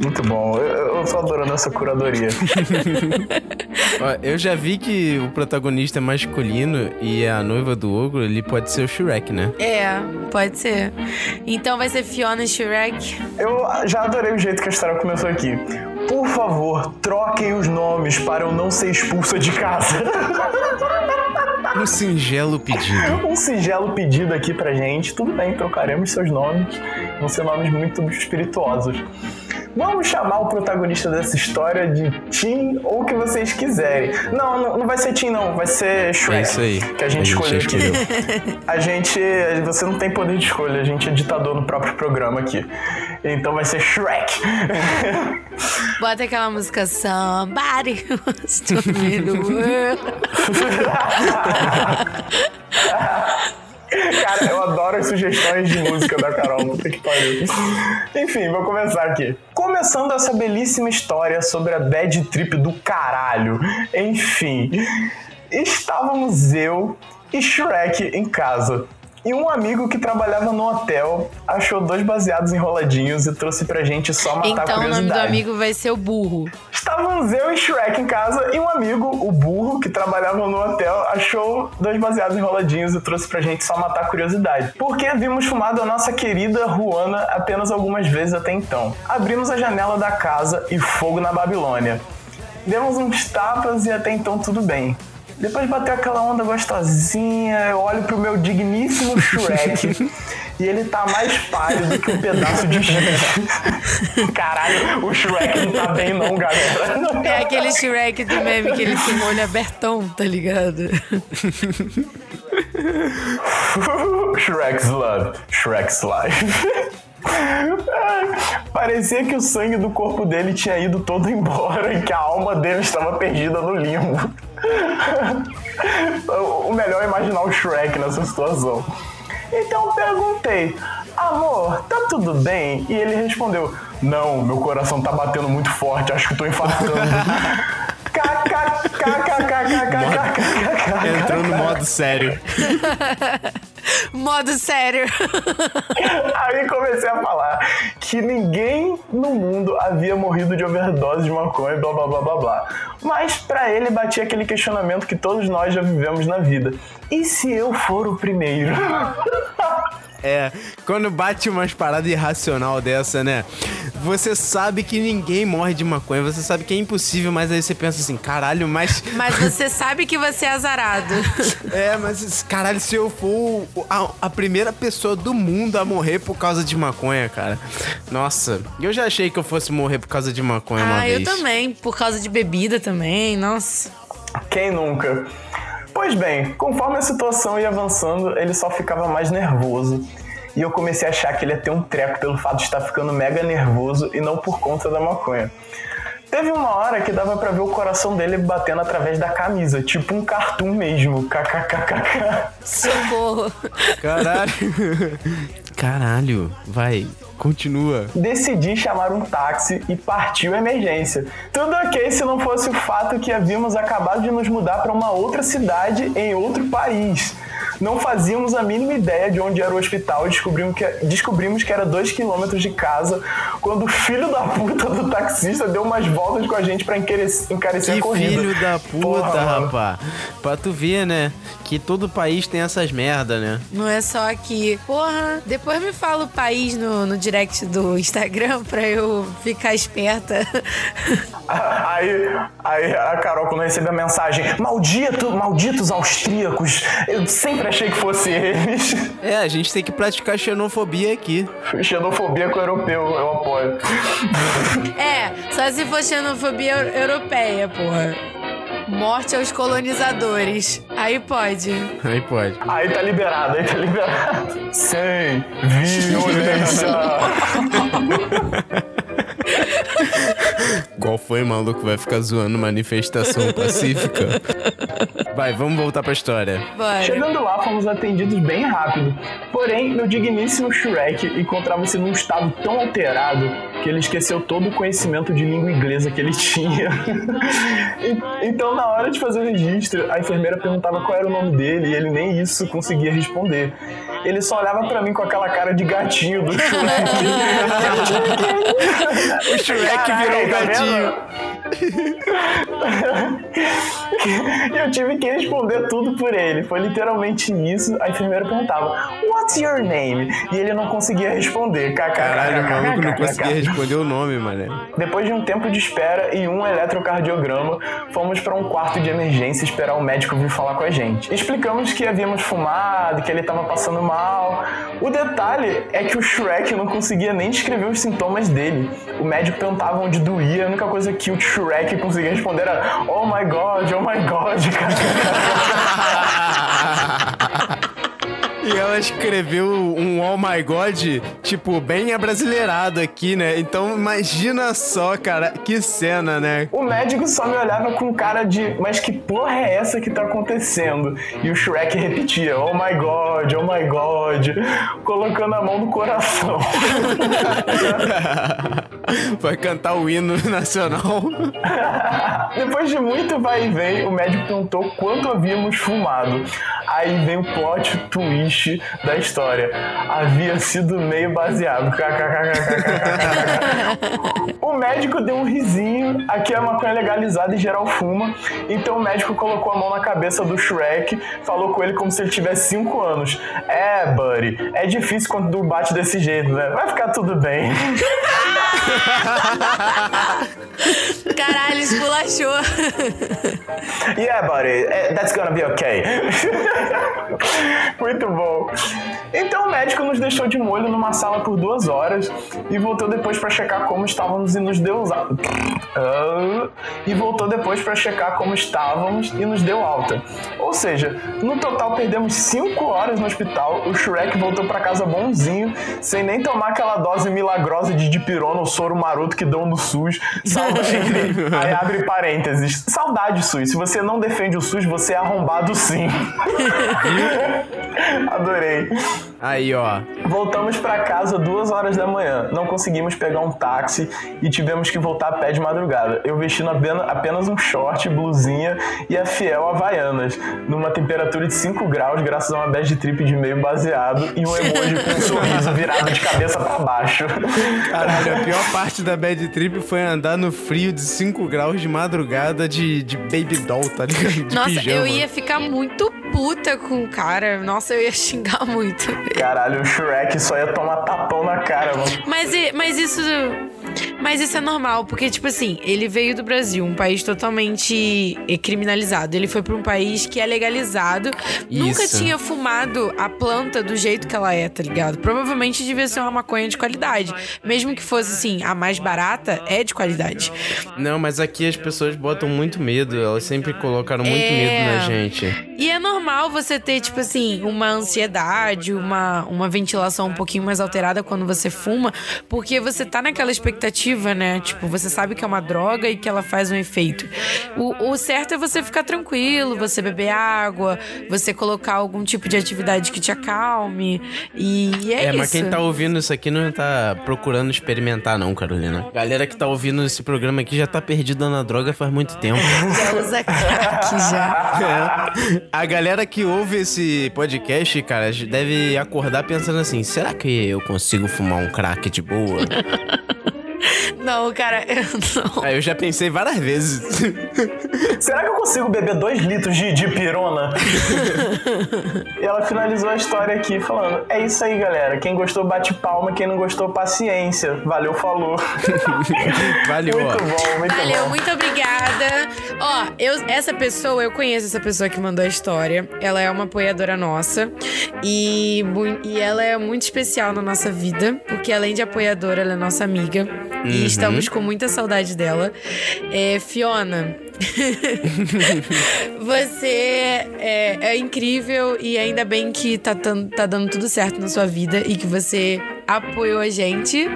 muito bom. Eu, eu tô adorando essa curadoria. Ó, eu já vi que o protagonista é masculino e a noiva do ogro, ele pode ser o Shrek, né? É, pode ser. Então vai ser Fiona e Shrek. Eu já adorei o jeito que a história começou aqui. Por favor, troquem os nomes para eu não ser expulsa de casa. Um singelo pedido. um singelo pedido aqui pra gente. Tudo bem, trocaremos seus nomes. Vão ser nomes muito espirituosos. Vamos chamar o protagonista dessa história de Tim ou o que vocês quiserem. Não, não, não vai ser Tim, não. Vai ser Shrek. É isso aí. Que a gente A gente escolheu aqui. A gente. Você não tem poder de escolha, a gente é ditador no próprio programa aqui. Então vai ser Shrek. Bota aquela música Somebody wants to be the world. Cara, eu adoro as sugestões de música da Carol, puta que pariu. Enfim, vou começar aqui. Começando essa belíssima história sobre a bad trip do caralho. Enfim, estávamos eu e Shrek em casa. E um amigo que trabalhava no hotel achou dois baseados enroladinhos e trouxe pra gente só matar a Então o curiosidade. nome do amigo vai ser o burro. Estávamos eu e Shrek em casa e um amigo, o burro, que trabalhava no hotel, achou dois baseados enroladinhos e trouxe pra gente só matar a curiosidade. Porque havíamos fumado a nossa querida Ruana apenas algumas vezes até então. Abrimos a janela da casa e fogo na Babilônia. Demos uns tapas e até então tudo bem. Depois bateu aquela onda gostosinha, eu olho pro meu digníssimo Shrek e ele tá mais pálido que um pedaço de giz. Caralho, o Shrek não tá bem não, galera. É aquele Shrek do meme que ele tem o olho abertão, tá ligado? Shrek's Love, Shrek's Life. Parecia que o sangue do corpo dele tinha ido todo embora e que a alma dele estava perdida no limbo. o melhor é imaginar o Shrek nessa situação. Então perguntei, amor, tá tudo bem? E ele respondeu, não, meu coração tá batendo muito forte, acho que tô infartando. Entrou no modo sério. modo sério. Aí comecei a falar que ninguém no mundo havia morrido de overdose de maconha, blá blá blá blá blá. Mas para ele batia aquele questionamento que todos nós já vivemos na vida. E se eu for o primeiro? É, quando bate umas paradas irracional dessa, né? Você sabe que ninguém morre de maconha, você sabe que é impossível, mas aí você pensa assim, caralho, mas. Mas você sabe que você é azarado. É, mas caralho, se eu for a, a primeira pessoa do mundo a morrer por causa de maconha, cara. Nossa, eu já achei que eu fosse morrer por causa de maconha uma Ah, eu vez. também. Por causa de bebida também, nossa. Quem nunca? Pois bem, conforme a situação ia avançando, ele só ficava mais nervoso. E eu comecei a achar que ele ia ter um treco pelo fato de estar ficando mega nervoso e não por conta da maconha. Teve uma hora que dava pra ver o coração dele batendo através da camisa, tipo um cartoon mesmo. KKKKK. Socorro. Caralho. Caralho, vai. continua. Decidi chamar um táxi e partiu a emergência. Tudo ok se não fosse o fato que havíamos acabado de nos mudar para uma outra cidade em outro país. Não fazíamos a mínima ideia de onde era o hospital e descobrimos que, descobrimos que era dois quilômetros de casa quando o filho da puta do taxista deu umas voltas com a gente pra encarecer, encarecer Que a corrida. filho da puta, Porra, rapá. Pra tu ver, né? Que todo país tem essas merda, né? Não é só aqui. Porra, depois me fala o país no, no direct do Instagram pra eu ficar esperta. Aí, aí a Carol, quando recebe a mensagem, maldito, malditos austríacos, eu sempre achei que fosse eles. É, a gente tem que praticar xenofobia aqui. Xenofobia com o europeu, eu apoio. É, só se for xenofobia eu- europeia, porra. Morte aos colonizadores. Aí pode. Aí pode. Aí tá liberado, aí tá liberado. Sem violência. Qual foi, maluco? Vai ficar zoando manifestação pacífica? Vai, vamos voltar pra história. Bora. Chegando lá, fomos atendidos bem rápido. Porém, meu digníssimo Shrek encontrava-se num estado tão alterado que ele esqueceu todo o conhecimento de língua inglesa que ele tinha. Então, na hora de fazer o registro, a enfermeira perguntava qual era o nome dele e ele nem isso conseguia responder. Ele só olhava pra mim com aquela cara de gatinho do Shrek. O Shrek virou um tá gatinho. Eu tive que responder tudo por ele. Foi literalmente isso. A enfermeira perguntava, What's your name? E ele não conseguia responder. Caralho, o maluco não conseguia responder. o nome, mané. Depois de um tempo de espera e um eletrocardiograma, fomos para um quarto de emergência esperar o médico vir falar com a gente. Explicamos que havíamos fumado, que ele estava passando mal. O detalhe é que o Shrek não conseguia nem descrever os sintomas dele. O médico perguntava onde doía, a única coisa que o Shrek conseguia responder era Oh my god, oh my god, cara. E ela escreveu um Oh My God, tipo, bem abrasileirado aqui, né? Então imagina só, cara, que cena, né? O médico só me olhava com cara de, mas que porra é essa que tá acontecendo? E o Shrek repetia, oh my god, oh my god, colocando a mão no coração. Vai cantar o hino nacional. Depois de muito vai e vem, o médico perguntou quanto havíamos fumado. Aí vem o plot twist da história. Havia sido meio baseado. o médico deu um risinho. Aqui a maconha é legalizada e geral fuma. Então o médico colocou a mão na cabeça do Shrek, falou com ele como se ele tivesse 5 anos. É, buddy, é difícil quando tu bate desse jeito, né? Vai ficar tudo bem. Caralho, esculachou. Yeah, buddy, eh, that's gonna be okay. Muito bom. Então o médico nos deixou de molho numa sala por duas horas e voltou depois pra checar como estávamos e nos deu Ah, e voltou depois pra checar como estávamos e nos deu alta. Ou seja, no total perdemos cinco horas no hospital. O Shrek voltou pra casa bonzinho, sem nem tomar aquela dose milagrosa de dipirona ou soro maroto que dão no SUS. Saudade. Aí abre parênteses. Saudade, SUS. Se você não defende o SUS, você é arrombado sim. Adorei. Aí, ó. Voltamos pra casa duas horas da manhã. Não conseguimos pegar um táxi e tivemos que voltar a pé de madrugada. Eu vestindo apenas, um short, blusinha e a fiel Havaianas, numa temperatura de 5 graus, graças a uma bad trip de meio baseado e um emoji com um sorriso virado de cabeça pra baixo. Caralho, a pior parte da bad trip foi andar no frio de 5 graus de madrugada de, de baby doll, tá ligado? De Nossa, pijama. eu ia ficar muito puta com o cara. Nossa, eu ia xingar muito. Caralho, o Shrek só ia tomar tapão na cara, mano. Mas, mas isso. Mas isso é normal, porque, tipo assim, ele veio do Brasil, um país totalmente eh, criminalizado. Ele foi pra um país que é legalizado. Nunca Isso. tinha fumado a planta do jeito que ela é, tá ligado? Provavelmente devia ser uma maconha de qualidade. Mesmo que fosse, assim, a mais barata, é de qualidade. Não, mas aqui as pessoas botam muito medo. Elas sempre colocaram muito É. medo na gente. E é normal você ter, tipo assim, uma ansiedade, uma, uma ventilação um pouquinho mais alterada quando você fuma, porque você tá naquela expectativa, né? Tipo, você sabe que é uma droga e que ela faz um efeito. O, o certo é você ficar tranquilo, você beber água, você colocar algum tipo de atividade que te acalme. E é, É, isso. mas quem tá ouvindo isso aqui não tá procurando experimentar, não, Carolina. Galera que tá ouvindo esse programa aqui já tá perdida na droga faz muito tempo. Já usa crack já. É. A galera que ouve esse podcast, cara, deve acordar pensando assim: será que eu consigo fumar um crack de boa? Não, cara, eu não. Aí eu já pensei várias vezes. Será que eu consigo beber dois litros de, de pirona? e ela finalizou a história aqui falando: É isso aí, galera. Quem gostou, bate palma. Quem não gostou, paciência. Valeu, falou. Valeu, muito ó. bom, muito Valeu, bom. muito obrigada. Ó, eu, essa pessoa, eu conheço essa pessoa que mandou a história. Ela é uma apoiadora nossa. E, e ela é muito especial na nossa vida, porque além de apoiadora, ela é nossa amiga. E estamos com muita saudade dela. É, Fiona. Você é, é incrível e ainda bem que tá, tá dando tudo certo na sua vida e que você apoiou a gente.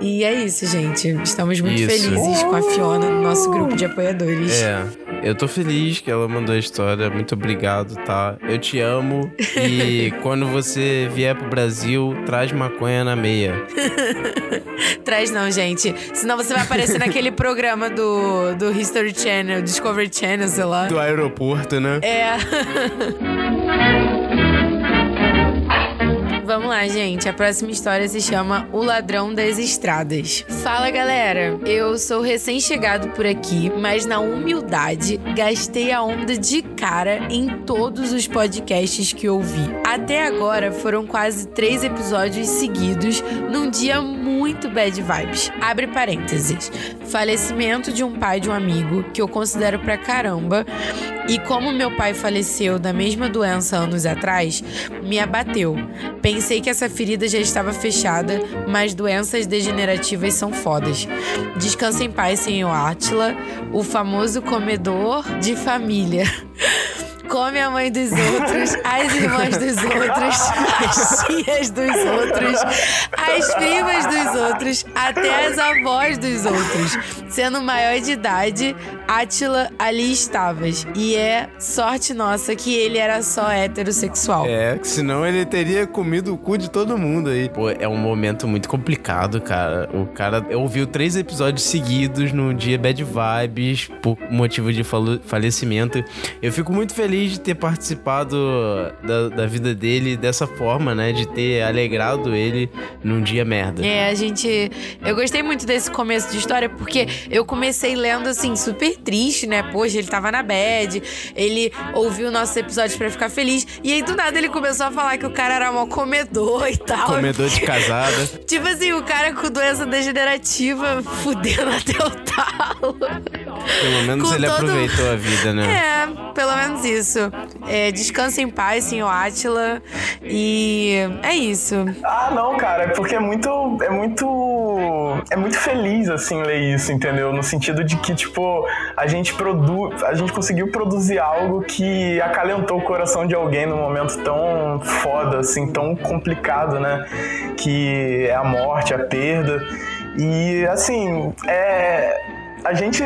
E é isso, gente. Estamos muito Isso. felizes com a Fiona no nosso grupo de apoiadores. É, eu tô feliz que ela mandou a história. Muito obrigado, tá? Eu te amo. E quando você vier pro Brasil, traz maconha na meia. Traz não, gente. Senão você vai aparecer naquele programa do, do History Channel, Discovery Channel, sei lá. Do aeroporto, né? É. Vamos lá, gente. A próxima história se chama O Ladrão das Estradas. Fala, galera. Eu sou recém-chegado por aqui, mas na humildade gastei a onda de cara em todos os podcasts que ouvi. Até agora foram quase três episódios seguidos num dia muito bad vibes. Abre parênteses. Falecimento de um pai de um amigo que eu considero pra caramba. E como meu pai faleceu da mesma doença anos atrás, me abateu. Pensei que essa ferida já estava fechada, mas doenças degenerativas são fodas. Descansa em paz, senhor Átila, o famoso comedor de família. Come a mãe dos outros, as irmãs dos outros, as tias dos outros, as primas dos outros, até as avós dos outros. Sendo maior de idade, Átila ali estavas. E é sorte nossa que ele era só heterossexual. É, senão ele teria comido o cu de todo mundo aí. Pô, é um momento muito complicado, cara. O cara ouviu três episódios seguidos no dia Bad Vibes por motivo de falecimento. Eu fico muito feliz de ter participado da, da vida dele dessa forma, né? De ter alegrado ele num dia merda. É, a gente. Eu gostei muito desse começo de história, porque eu comecei lendo assim, super triste, né? Poxa, ele tava na bad, ele ouviu nossos episódios pra ficar feliz. E aí, do nada, ele começou a falar que o cara era mal comedor e tal. Comedor de casada. Tipo assim, o cara com doença degenerativa fudendo até o talo. Pelo menos Com ele todo- aproveitou a vida, né? É, pelo menos isso. É, descansa em paz, senhor Átila. E é isso. Ah, não, cara, é porque é muito. É muito. É muito feliz, assim, ler isso, entendeu? No sentido de que, tipo, a gente produz. A gente conseguiu produzir algo que acalentou o coração de alguém num momento tão foda, assim, tão complicado, né? Que é a morte, a perda. E, assim, é. A gente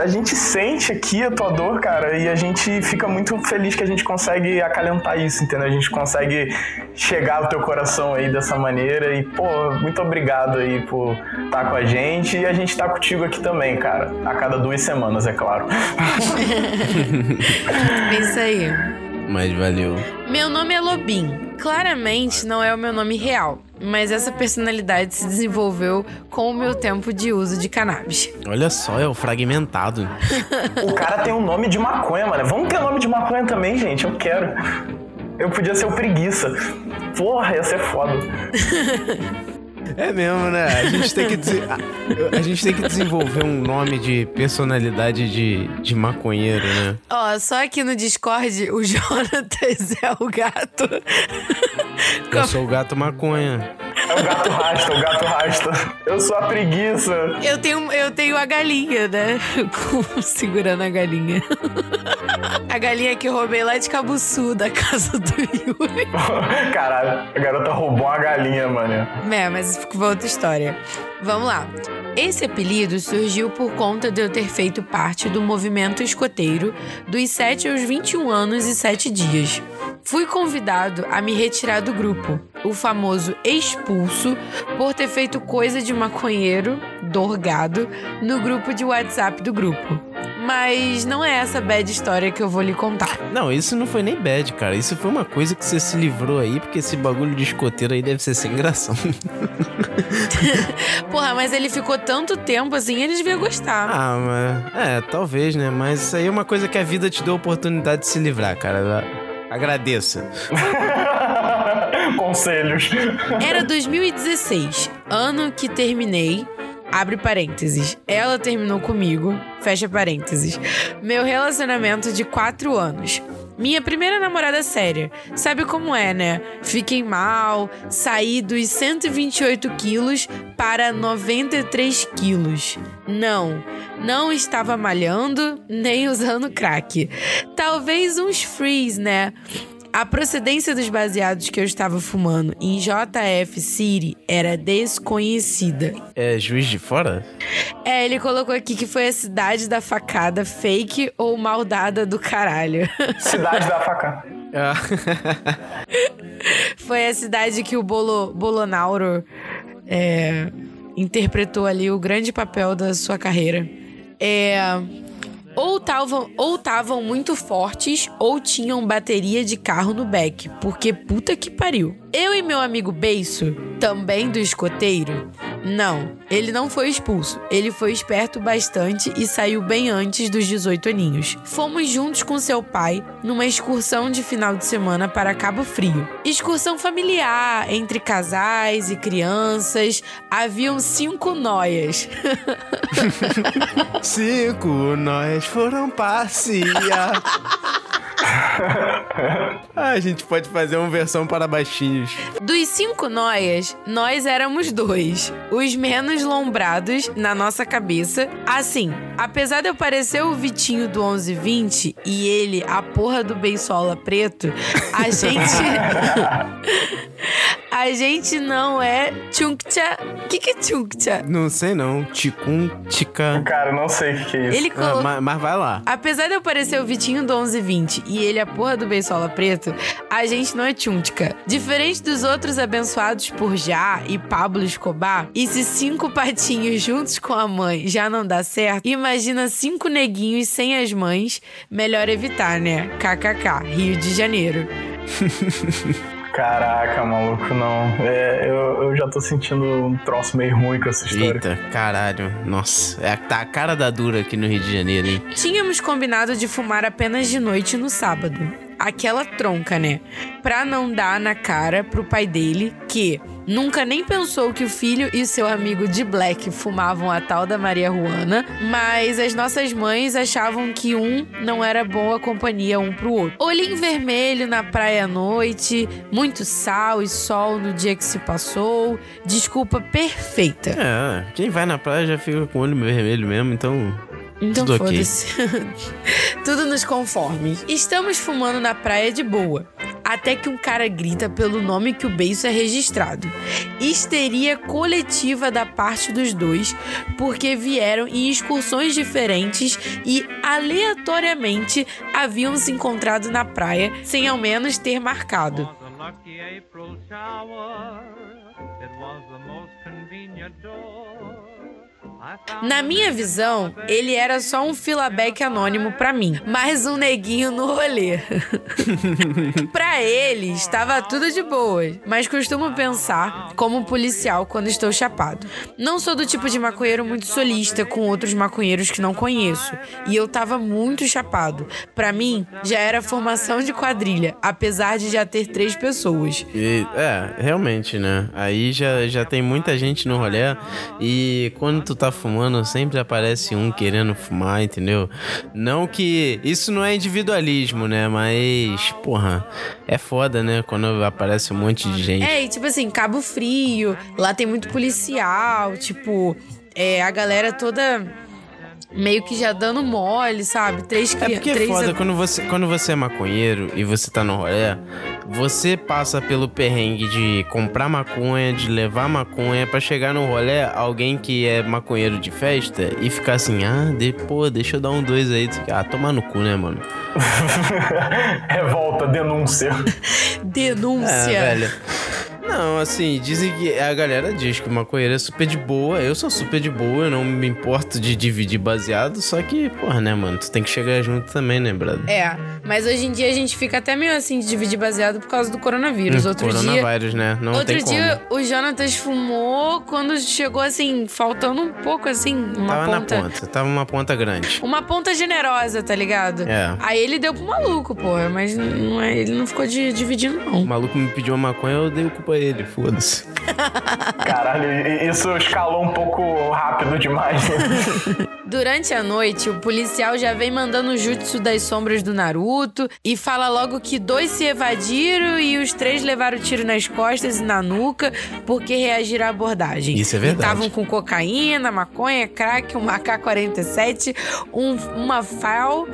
a gente sente aqui a tua dor, cara, e a gente fica muito feliz que a gente consegue acalentar isso, entendeu? A gente consegue chegar ao teu coração aí dessa maneira e, pô, muito obrigado aí por estar com a gente e a gente tá contigo aqui também, cara. A cada duas semanas, é claro. É isso aí. Mas valeu. Meu nome é Lobin. Claramente não é o meu nome real, mas essa personalidade se desenvolveu com o meu tempo de uso de cannabis. Olha só, é o fragmentado. O cara tem um nome de maconha, mano. Vamos ter nome de maconha também, gente. Eu quero. Eu podia ser o preguiça. Porra, ia ser foda. É mesmo, né? A gente tem que, dese- a- gente tem que desenvolver um nome de personalidade de, de maconheiro, né? Ó, só aqui no Discord, o Jonatas é o gato. Eu sou o gato maconha. É o gato rasta, o gato rasta. Eu sou a preguiça. Eu tenho, eu tenho a galinha, né? Segurando a galinha. A galinha que roubei lá de Cabuçu, da casa do Yuri. Caralho, a garota roubou uma galinha, mano. É, mas ficou outra história. Vamos lá. Esse apelido surgiu por conta de eu ter feito parte do movimento escoteiro dos 7 aos 21 anos e 7 dias. Fui convidado a me retirar do grupo, o famoso expulso, por ter feito coisa de maconheiro, dorgado, no grupo de WhatsApp do grupo. Mas não é essa bad história que eu vou lhe contar. Não, isso não foi nem bad, cara. Isso foi uma coisa que você se livrou aí, porque esse bagulho de escoteiro aí deve ser sem graça. Porra, mas ele ficou tanto tempo assim, ele devia gostar. ah, mas. É, talvez, né? Mas isso aí é uma coisa que a vida te deu a oportunidade de se livrar, cara. Agradeça. Conselhos. Era 2016, ano que terminei. Abre parênteses. Ela terminou comigo. Fecha parênteses. Meu relacionamento de quatro anos. Minha primeira namorada séria. Sabe como é, né? Fiquei mal, saí dos 128 quilos para 93 quilos. Não, não estava malhando nem usando crack. Talvez uns freeze, né? A procedência dos baseados que eu estava fumando em JF City era desconhecida. É juiz de fora? É, ele colocou aqui que foi a cidade da facada fake ou maldada do caralho. Cidade da facada. Ah. foi a cidade que o Bolo, Bolonauro é, interpretou ali o grande papel da sua carreira. É, ou estavam ou tavam muito fortes ou tinham bateria de carro no back, porque puta que pariu. Eu e meu amigo Beiço, também do escoteiro, não, ele não foi expulso. Ele foi esperto bastante e saiu bem antes dos 18 aninhos. Fomos juntos com seu pai numa excursão de final de semana para Cabo Frio. Excursão familiar, entre casais e crianças. Haviam cinco noias. Cinco nós foram passear. ah, a gente pode fazer uma versão para Dos cinco noias, nós éramos dois. Os menos lombrados na nossa cabeça. Assim, apesar de eu parecer o Vitinho do 1120 e ele a porra do Beisola preto, a gente. a gente não é tchunkcha. O que, que é tchunkcha? Não sei não. Ticum, tica. Cara, não sei o que, que é isso. Ele Ah, colocou. mas, mas vai lá. Apesar de eu parecer o Vitinho do 1120 e ele a porra do Beisola preto, a gente não é tchuntica. Diferente dos outros abençoados por Já e Pablo Escobar, e se cinco patinhos juntos com a mãe já não dá certo, imagina cinco neguinhos sem as mães, melhor evitar, né? KKK, Rio de Janeiro. Caraca, maluco, não. É, eu, eu já tô sentindo um troço meio ruim com essa história. Eita, caralho. Nossa, é, tá a cara da dura aqui no Rio de Janeiro, hein? Tínhamos combinado de fumar apenas de noite no sábado. Aquela tronca, né? Pra não dar na cara pro pai dele que nunca nem pensou que o filho e seu amigo de Black fumavam a tal da Maria Juana, mas as nossas mães achavam que um não era boa companhia um pro outro. Olhinho vermelho na praia à noite, muito sal e sol no dia que se passou, desculpa perfeita. É, quem vai na praia já fica com o olho vermelho mesmo, então. Então Tudo foda-se. Tudo nos conforme. Estamos fumando na praia de boa. Até que um cara grita pelo nome que o beiço é registrado. Histeria coletiva da parte dos dois, porque vieram em excursões diferentes e aleatoriamente haviam se encontrado na praia sem ao menos ter marcado. It was the most convenient door. Na minha visão, ele era só um filaback anônimo pra mim, mais um neguinho no rolê. pra ele, estava tudo de boa, mas costumo pensar como policial quando estou chapado. Não sou do tipo de maconheiro muito solista com outros maconheiros que não conheço, e eu tava muito chapado. Pra mim, já era formação de quadrilha, apesar de já ter três pessoas. E, é, realmente, né? Aí já, já tem muita gente no rolê e quando tu tá fumando, sempre aparece um querendo fumar, entendeu? Não que. Isso não é individualismo, né? Mas, porra, é foda, né? Quando aparece um monte de gente. É, e tipo assim, Cabo Frio, lá tem muito policial, tipo, é, a galera toda meio que já dando mole, sabe? Três É crianças. porque é foda quando você, quando você é maconheiro e você tá no rolê, você passa pelo perrengue de comprar maconha, de levar maconha pra chegar no rolê, alguém que é maconheiro de festa e ficar assim, ah, de, pô, deixa eu dar um dois aí. Ah, tomar no cu, né, mano? Revolta, denúncia. Denúncia. É, velho. Não, assim, dizem que a galera diz que o maconheiro é super de boa. Eu sou super de boa, eu não me importo de dividir baseado. Só que, porra, né, mano? Tu tem que chegar junto também, né, brother? É, mas hoje em dia a gente fica até meio assim de dividir baseado por causa do coronavírus. Hum, outro dia. Coronavírus, né? Não Outro tem dia como. o Jonatas fumou quando chegou assim, faltando um pouco assim, uma Tava ponta. na ponta, tava uma ponta grande. Uma ponta generosa, tá ligado? É. Aí ele deu pro maluco, porra, mas não é, ele não ficou de, dividindo, O não. maluco me pediu uma maconha, eu dei o culpa ele, foda-se. Caralho, isso escalou um pouco rápido demais. Durante a noite, o policial já vem mandando o jutsu das sombras do Naruto e fala logo que dois se evadiram e os três levaram tiro nas costas e na nuca porque reagiram à abordagem. Isso é verdade. Estavam com cocaína, maconha, crack, um AK-47, um, uma FAL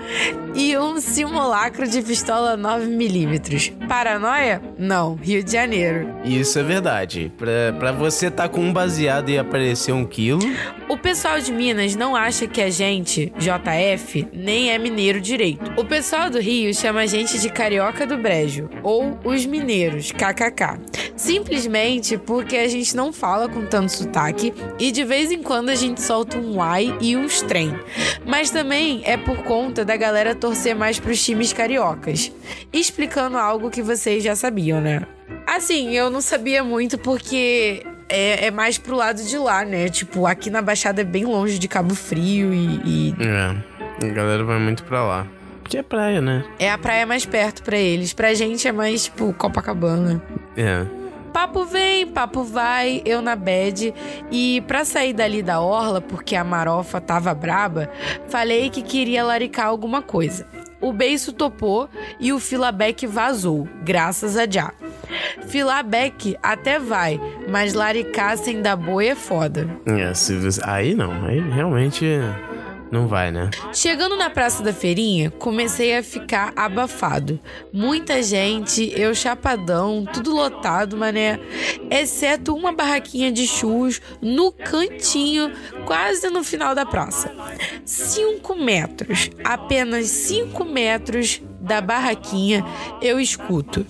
e um simulacro de pistola 9mm. Paranoia? Não, Rio de Janeiro. Isso é verdade. Pra, pra você tá com um baseado e aparecer um quilo, O pessoal de Minas não acha que a gente, JF, nem é mineiro direito. O pessoal do Rio chama a gente de carioca do brejo, ou os mineiros, kkk. Simplesmente porque a gente não fala com tanto sotaque e de vez em quando a gente solta um uai e uns trem. Mas também é por conta da galera torcer mais pros times cariocas. Explicando algo que vocês já sabiam, né? Assim, eu não sabia muito porque é, é mais pro lado de lá, né? Tipo, aqui na Baixada é bem longe de Cabo Frio e, e é, a galera vai muito pra lá. Porque é praia, né? é a praia mais perto pra eles. Pra gente é mais, tipo, Copacabana. É. Papo vem, papo vai, eu na bed. E pra sair dali da orla, porque a marofa tava braba, falei que queria laricar alguma coisa. O beiço topou e o filabeck vazou, graças a Já. Filabeck até vai, mas laricar sem dar boi é foda. É, se. Aí não, aí realmente não vai, né? Chegando na Praça da Feirinha, comecei a ficar abafado. Muita gente, eu chapadão, tudo lotado, mané. Exceto uma barraquinha de churros no cantinho, quase no final da praça. Cinco metros, apenas cinco metros da barraquinha, eu escuto.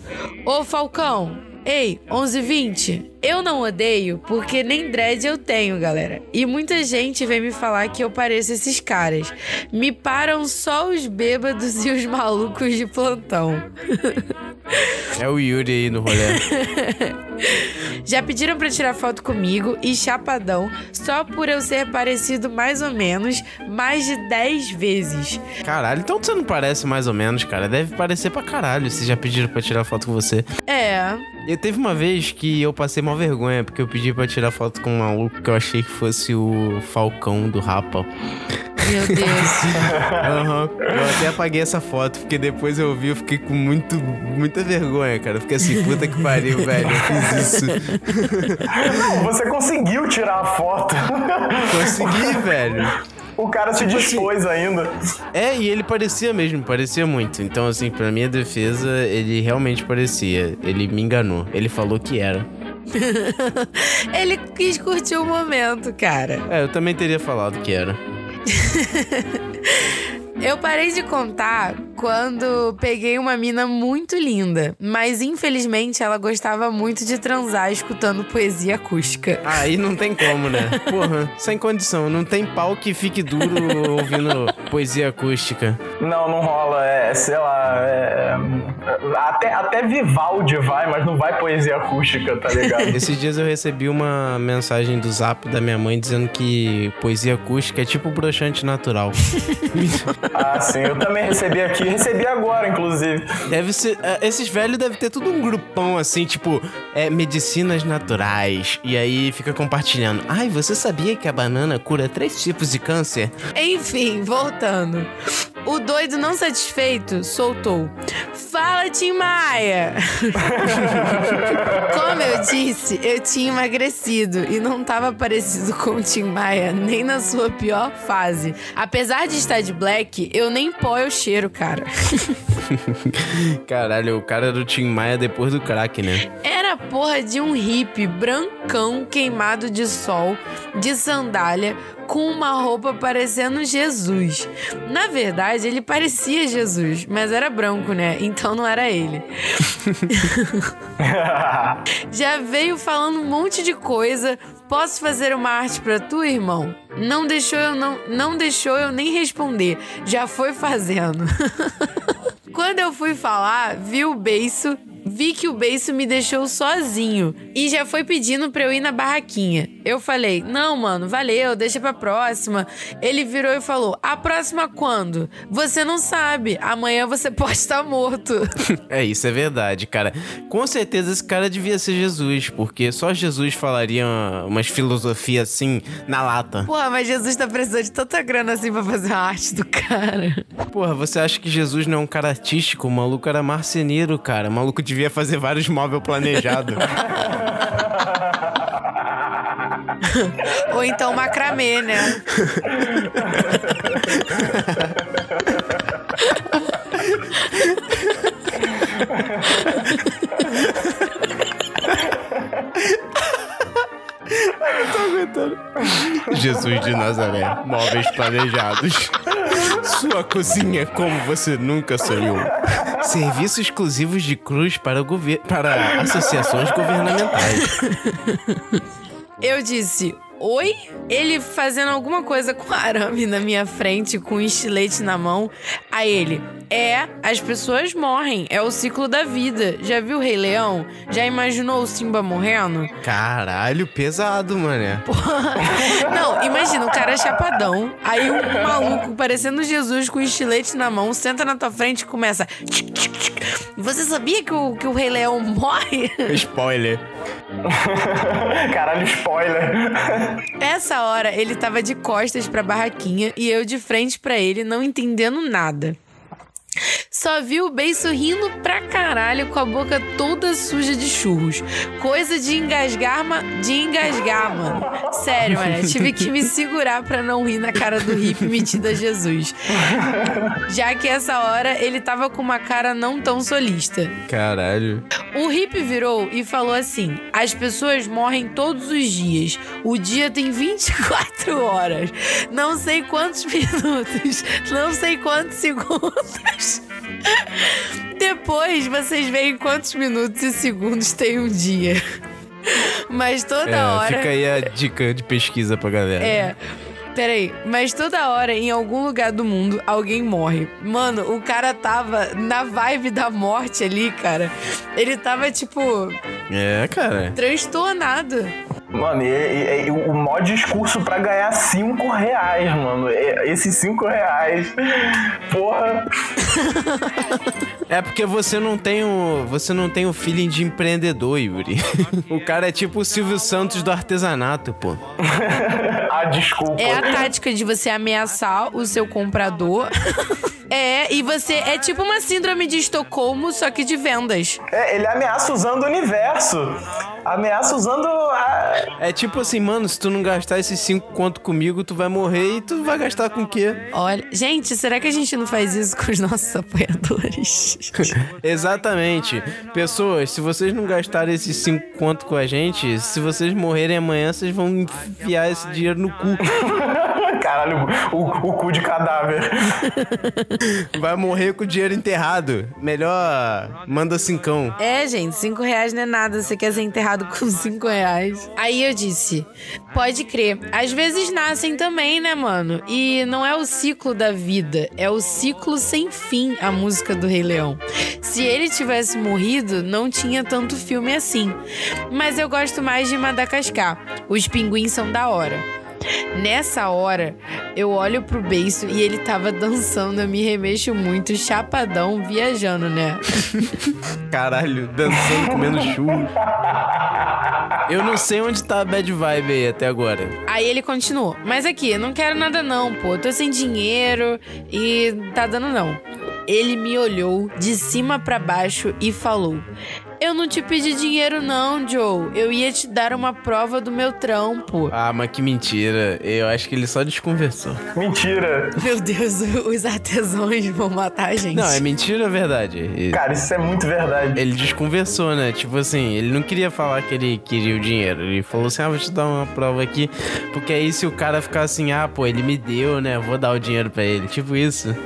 Ô Falcão, Ei, 1120, eu não odeio porque nem dread eu tenho, galera. E muita gente vem me falar que eu pareço esses caras. Me param só os bêbados e os malucos de plantão. É o Yuri aí no rolê. Já pediram pra tirar foto comigo e chapadão só por eu ser parecido mais ou menos mais de 10 vezes. Caralho, então você não parece mais ou menos, cara. Deve parecer pra caralho se já pediram pra tirar foto com você. É, teve uma vez que eu passei mal vergonha, porque eu pedi pra tirar foto com um maluco que eu achei que fosse o Falcão do Rapa. meu Deus. Aham. Eu até apaguei essa foto, porque depois eu vi, eu fiquei com muito, muita vergonha, cara. Eu fiquei assim, puta que pariu, velho. Eu fiz isso. Não, você conseguiu tirar a foto. Consegui, velho. O cara se Tipo assim- dispôs ainda. É, e ele parecia mesmo, parecia muito. Então, assim, pra minha defesa, ele realmente parecia. Ele me enganou. Ele falou que era. Ele quis curtir o momento, cara. É, eu também teria falado que era. Eu parei de contar quando peguei uma mina muito linda, mas infelizmente ela gostava muito de transar escutando poesia acústica. Aí não tem como, né? Porra, sem condição. Não tem pau que fique duro ouvindo poesia acústica. Não, não rola. É, sei lá. é- até, até Vivaldi vai, mas não vai poesia acústica, tá ligado? Esses dias eu recebi uma mensagem do zap da minha mãe dizendo que poesia acústica é tipo broxante natural. ah, sim. Eu também recebi aqui. Recebi agora, inclusive. Deve ser. é, Esses velhos devem ter tudo um grupão assim, tipo, é, medicinas naturais. E aí fica compartilhando. Ai, você sabia que a banana cura três tipos de câncer? Enfim, voltando. O doido não satisfeito soltou. Fala, Tim Maia! Como eu disse, eu tinha emagrecido e não tava parecido com o Tim Maia, nem na sua pior fase. Apesar de estar de black, eu nem pó eu cheiro, cara. Caralho, o cara do Tim Maia depois do crack, né? Era a porra de um hippie brancão queimado de sol, de sandália, com uma roupa parecendo Jesus. Na verdade, ele parecia Jesus, mas era branco, né? Então não era ele. Já veio falando um monte de coisa. Posso fazer uma arte pra tu, irmão? Não deixou eu não, não deixou eu nem responder. Já foi fazendo. Quando eu fui falar, vi o beiço, vi que o beiço me deixou sozinho e já foi pedindo pra eu ir na barraquinha. Eu falei: "Não, mano, valeu, deixa pra próxima". Ele virou e falou: "A próxima quando? Você não sabe. Amanhã você pode estar morto". É, isso é verdade, cara. Com certeza esse cara devia ser Jesus, porque só Jesus falaria umas filosofias assim na lata. Porra, mas Jesus tá precisando de tanta grana assim pra fazer a arte do cara. Porra, você acha que Jesus não é um cara artístico? O maluco era marceneiro, cara. O maluco devia fazer vários móveis planejados. Ou então macramê, né? Jesus de Nazaré, móveis planejados. Sua cozinha como você nunca sonhou. Serviços exclusivos de cruz para, gover para associações governamentais. Eu disse, oi? Ele fazendo alguma coisa com arame na minha frente, com um estilete na mão. Aí ele, é, as pessoas morrem, é o ciclo da vida. Já viu o Rei Leão? Já imaginou o Simba morrendo? Caralho, pesado, mané. Não, imagina, o cara é chapadão. Aí um maluco parecendo Jesus com um estilete na mão, senta na tua frente e começa. tchic, tchic, tchic. Você sabia que o, que o Rei Leão morre? Spoiler. Caralho, spoiler. Essa hora ele tava de costas pra barraquinha e eu de frente pra ele, não entendendo nada. Só vi o beiço rindo pra caralho com a boca toda suja de churros. Coisa de engasgar, ma- de engasgar, mano. Sério, mano. Tive que me segurar pra não rir na cara do hippie metido a Jesus. Já que essa hora ele tava com uma cara não tão solista. Caralho. O hippie virou e falou assim: as pessoas morrem todos os dias. O dia tem 24 horas. Não sei quantos minutos. Não sei quantos segundos. Depois vocês veem quantos minutos e segundos tem um dia. Mas toda É, hora. fica aí a dica de pesquisa pra galera. É. Peraí, mas toda hora, em algum lugar do mundo, alguém morre. Mano, o cara tava na vibe da morte ali, cara. Ele tava, tipo, É, cara. transtornado. Mano, e, e- e o maior discurso pra ganhar 5 reais, mano. E- Esses 5 reais. Porra. É porque você não tem o. Você não tem o feeling de empreendedor, Yuri. o cara é tipo o Silvio Santos do artesanato, pô. Ah, desculpa. É a tática de você ameaçar o seu comprador. É, e você. É tipo uma síndrome de Estocolmo, só que de vendas. É, ele ameaça usando o universo. Ameaça usando a... É tipo assim, mano, se tu não gastar esses cinco conto comigo, tu vai morrer e tu vai gastar com o quê? Olha. Gente, será que a gente não faz isso com os nossos apoiadores? Exatamente. Pessoas, se vocês não gastarem esses cinco conto com a gente, se vocês morrerem amanhã, vocês vão enfiar esse dinheiro no cu. Caralho, o, o cu de cadáver. Vai morrer com o dinheiro enterrado. Melhor manda cincão. É, gente, cinco reais não é nada. Você quer ser enterrado com cinco reais. Aí eu disse: pode crer. Às vezes nascem também, né, mano? E não é o ciclo da vida, é o ciclo sem fim a música do Rei Leão. Se ele tivesse morrido, não tinha tanto filme assim. Mas eu gosto mais de Madagascar. Os pinguins são da hora. Nessa hora, eu olho pro beiço e ele tava dançando, eu me remexo muito, chapadão, viajando, né? Caralho, dançando, comendo churros. Eu não sei onde tá a bad vibe aí até agora. Aí ele continuou. Mas aqui, eu não quero nada não, pô. Eu tô sem dinheiro e tá dando não. Ele me olhou de cima pra baixo e falou: Eu não te pedi dinheiro, não, Joe. Eu ia te dar uma prova do meu trampo. Ah, mas que mentira. Eu acho que ele só desconversou. Mentira. Meu Deus, os artesãos vão matar a gente. Não, é mentira ou é verdade? Cara, isso é muito verdade. Ele desconversou, né? Tipo assim, ele não queria falar que ele queria o dinheiro. Ele falou assim: ah, vou te dar uma prova aqui. Porque aí se o cara ficar assim, ah, pô, ele me deu, né? Vou dar o dinheiro pra ele. Tipo isso.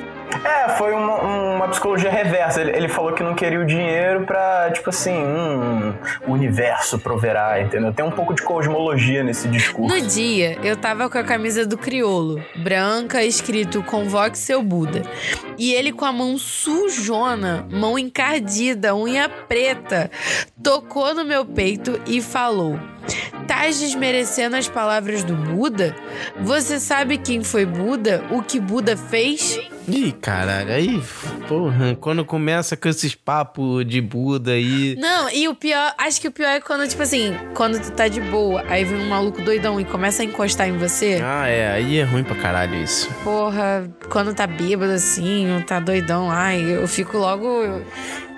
É, foi uma, uma psicologia reversa. Ele, ele falou que não queria o dinheiro pra, tipo assim, hum, o universo proverá, entendeu? Tem um pouco de cosmologia nesse discurso. No dia, eu tava com a camisa do criolo, branca, escrito Convoque seu Buda. E ele com a mão sujona, mão encardida, unha preta, tocou no meu peito e falou: Tás desmerecendo as palavras do Buda? Você sabe quem foi Buda? O que Buda fez? Ih, caralho, aí, porra, quando começa com esses papos de Buda aí. Não, e o pior, acho que o pior é quando, tipo assim, quando tu tá de boa, aí vem um maluco doidão e começa a encostar em você. Ah, é, aí é ruim pra caralho isso. Porra, quando tá bêbado assim, ou tá doidão, ai, eu fico logo.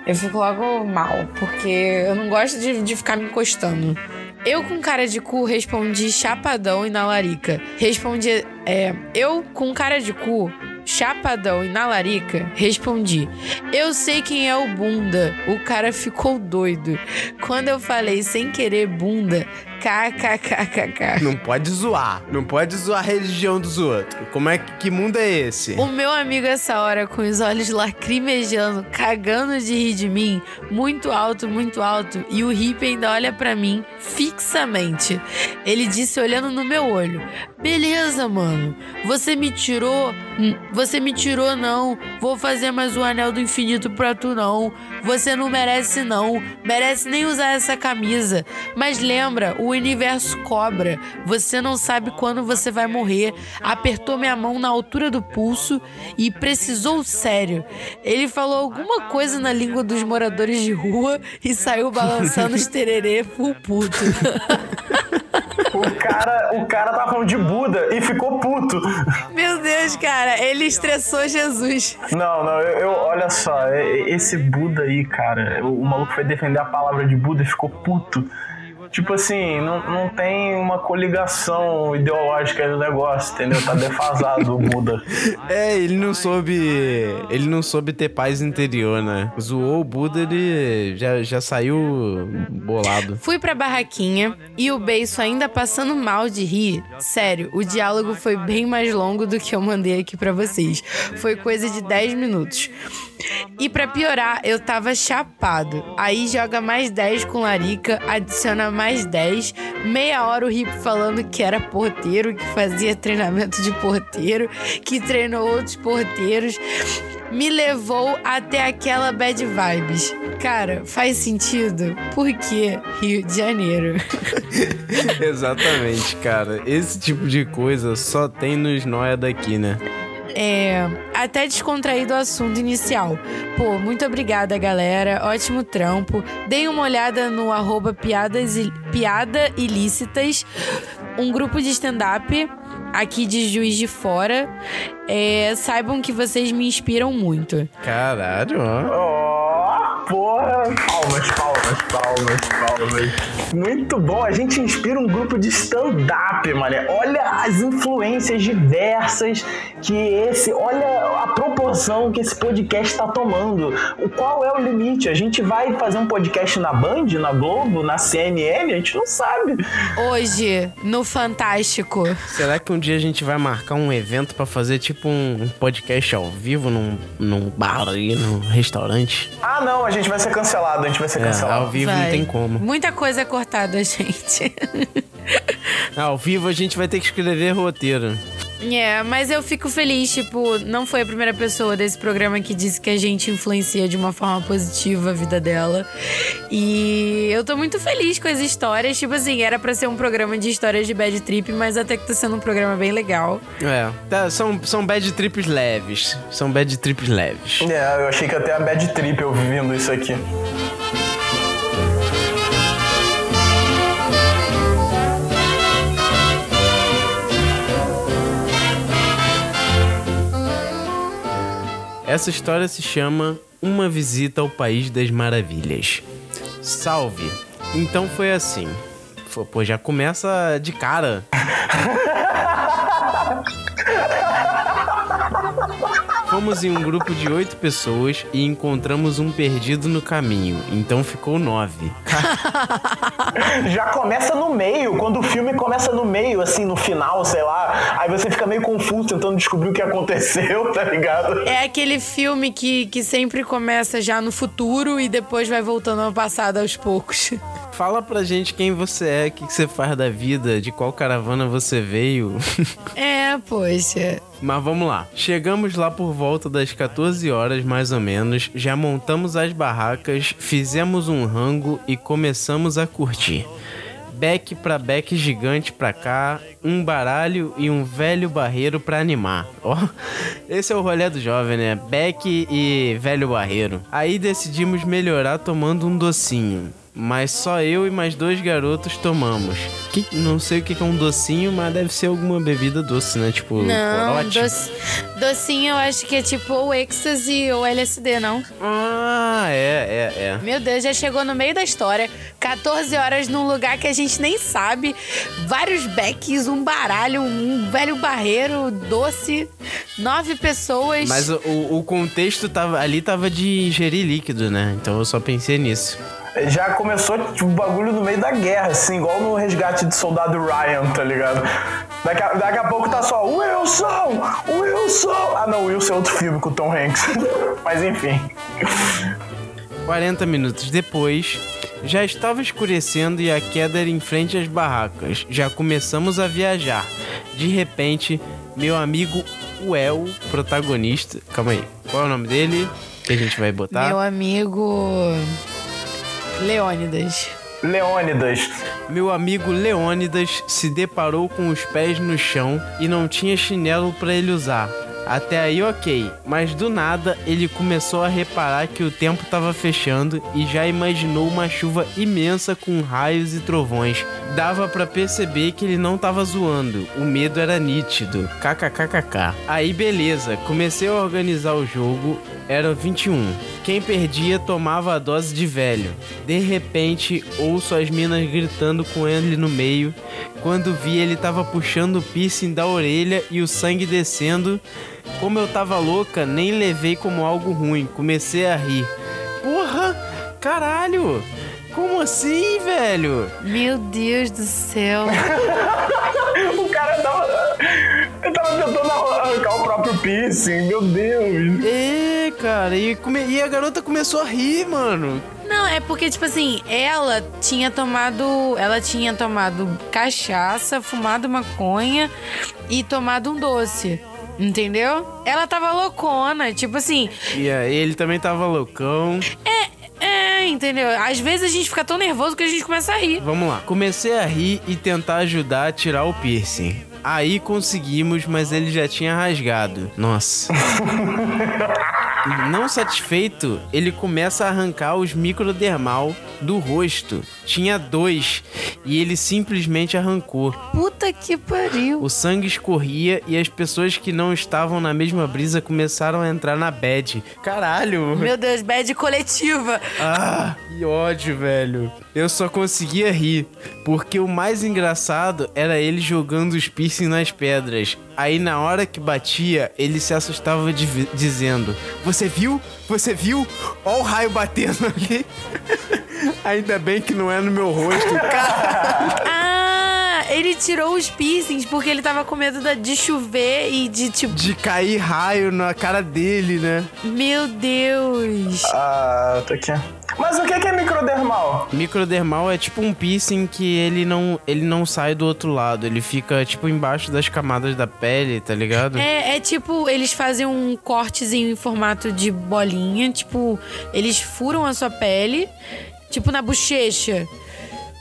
Eu fico logo mal, porque eu não gosto de, de ficar me encostando. Eu com cara de cu respondi chapadão e na larica. Respondi. É, eu com cara de cu, chapadão e na larica, respondi. Eu sei quem é o bunda. O cara ficou doido. Quando eu falei sem querer bunda, kkkk. Não pode zoar. Não pode zoar a religião dos outros. Como é que, que mundo é esse? O meu amigo, essa hora, com os olhos lacrimejando, cagando de rir de mim, muito alto, muito alto, e o hippie ainda olha pra mim fixamente. Ele disse, olhando no meu olho: Beleza, mano, você me tirou. Hum, Você me tirou, não. Vou fazer mais um anel do infinito pra tu, não. Você não merece, não. Merece nem usar essa camisa. Mas lembra, o universo cobra. Você não sabe quando você vai morrer. Apertou minha mão na altura do pulso e precisou sério. Ele falou alguma coisa na língua dos moradores de rua e saiu balançando os tererê full puto. O cara, o cara tava falando de Buda e ficou puto. Meu Deus, cara, ele estressou Jesus. Não, não, eu, eu- olha só, esse Buda aí, cara, o, o maluco foi defender a palavra de Buda e ficou puto. Tipo assim, não, não tem uma coligação ideológica no negócio, entendeu? Tá defasado o Buda. É, ele não soube. Ele não soube ter paz interior, né? Zoou o Buda, ele já, já saiu bolado. Fui pra barraquinha e o beiço ainda passando mal de rir. Sério, o diálogo foi bem mais longo do que eu mandei aqui pra vocês. Foi coisa de 10 minutos. E pra piorar, eu tava chapado. Aí joga mais 10 com larica, adiciona mais 10. Meia hora o Rip falando que era porteiro, que fazia treinamento de porteiro, que treinou outros porteiros. Me levou até aquela bad vibes. Cara, faz sentido? Por que Rio de Janeiro? Exatamente, cara. Esse tipo de coisa só tem nos noia daqui, né? É, até descontraído o assunto inicial. Pô, muito obrigada, galera. Ótimo trampo. Deem uma olhada no arroba piadas, piada ilícitas, um grupo de stand-up aqui de Juiz de Fora. É, saibam que vocês me inspiram muito. Caralho, ó. Ó, porra! Palmas, palmas, palmas, palmas. Muito bom, a gente inspira um grupo de stand-up, mané. Olha as influências diversas que esse. Olha a proporção que esse podcast está tomando. O qual é o limite? A gente vai fazer um podcast na Band, na Globo, na CNN? A gente não sabe. Hoje, no Fantástico. Será que um dia a gente vai marcar um evento pra fazer tipo um podcast ao vivo num, num bar aí, num restaurante? Ah, não, a gente vai ser cancelado, a gente vai ser É, cancelado. ao vivo não Vai. tem como. Muita coisa é cortada, gente. Ao vivo a gente vai ter que escrever roteiro. É, mas eu fico feliz, tipo, não foi a primeira pessoa desse programa que disse que a gente influencia de uma forma positiva a vida dela. E eu tô muito feliz com as histórias. Tipo assim, era pra ser um programa de histórias de bad trip, mas até que tá sendo um programa bem legal. É, tá, são, são bad trips leves. São bad trips leves. É, eu achei que até a bad trip eu vivendo isso aqui. Essa história se chama Uma Visita ao País das Maravilhas. Salve. Então foi assim. Pô, já começa de cara. Fomos em um grupo de oito pessoas e encontramos um perdido no caminho, então ficou nove. Já começa no meio, quando o filme começa no meio, assim, no final, sei lá. Aí você fica meio confuso tentando descobrir o que aconteceu, tá ligado? É aquele filme que, que sempre começa já no futuro e depois vai voltando ao passado aos poucos. Fala pra gente quem você é, o que, que você faz da vida, de qual caravana você veio. É, poxa. Mas vamos lá. Chegamos lá por volta das 14 horas, mais ou menos. Já montamos as barracas, fizemos um rango e começamos a curtir. Beck pra beck gigante pra cá, um baralho e um velho barreiro pra animar. Ó, esse é o rolê do jovem, né? Beck e velho barreiro. Aí decidimos melhorar tomando um docinho. Mas só eu e mais dois garotos tomamos. Que, não sei o que é um docinho, mas deve ser alguma bebida doce, né? Tipo, Não, corote. doce- docinho eu acho que é tipo ou êxtase ou LSD, não? Ah, é, é, é. Meu Deus, já chegou no meio da história. 14 horas num lugar que a gente nem sabe. Vários becks, um baralho, um velho barreiro, doce. Nove pessoas. Mas o, o- contexto tava, ali tava de ingerir líquido, né? Então eu só pensei nisso. Já começou tipo, o bagulho no meio da guerra, assim, igual no resgate de soldado Ryan, tá ligado? Daqui a, daqui a pouco tá só Wilson! Wilson! Ah não, Wilson é outro filme com o Tom Hanks. Mas enfim. 40 minutos depois, já estava escurecendo e a queda era em frente às barracas. Já começamos a viajar. De repente, meu amigo Uel, protagonista. Calma aí, qual é o nome dele? Que a gente vai botar? Meu amigo. Leônidas. Leônidas. Meu amigo Leônidas se deparou com os pés no chão e não tinha chinelo para ele usar. Até aí ok, mas do nada ele começou a reparar que o tempo estava fechando e já imaginou uma chuva imensa com raios e trovões. Dava pra perceber que ele não tava zoando, o medo era nítido. KKKKK. Aí beleza, comecei a organizar o jogo, era 21. Quem perdia tomava a dose de velho. De repente, ouço as minas gritando com ele no meio. Quando vi, ele tava puxando o piercing da orelha e o sangue descendo. Como eu tava louca, nem levei como algo ruim. Comecei a rir. Porra! Caralho! Como assim, velho? Meu Deus do céu. O cara tava. Ele tava tentando arrancar o próprio piercing, meu Deus. É, cara, e, come- e a garota começou a rir, mano. Não, é porque, tipo assim, ela tinha tomado. Ela tinha tomado cachaça, fumado maconha e tomado um doce. Entendeu? Ela tava loucona, tipo assim. E aí ele também tava loucão. É, entendeu? Às vezes a gente fica tão nervoso que a gente começa a rir. Vamos lá. Comecei a rir e tentar ajudar a tirar o piercing. Aí conseguimos, mas ele já tinha rasgado. Nossa. Não satisfeito, ele começa a arrancar os microdermal do rosto. Tinha dois e ele simplesmente arrancou. Puta que pariu. O sangue escorria e as pessoas que não estavam na mesma brisa começaram a entrar na bad. Caralho! Meu Deus, bad coletiva. Ah, que ódio, velho. Eu só conseguia rir, porque o mais engraçado era ele jogando os piercing nas pedras. Aí na hora que batia, ele se assustava dizendo: Você viu? Você viu? Ó o raio batendo ali. Ainda bem que não é no meu rosto. Cara, Ah, ele tirou os piercings porque ele tava com medo de chover e de tipo. de cair raio na cara dele, né? Meu Deus. Ah, tá aqui. Mas o que que é microdermal? Microdermal é tipo um piercing que ele não, ele não sai do outro lado. Ele fica tipo embaixo das camadas da pele, tá ligado? É, é tipo, eles fazem um cortezinho em formato de bolinha, tipo, eles furam a sua pele, tipo na bochecha.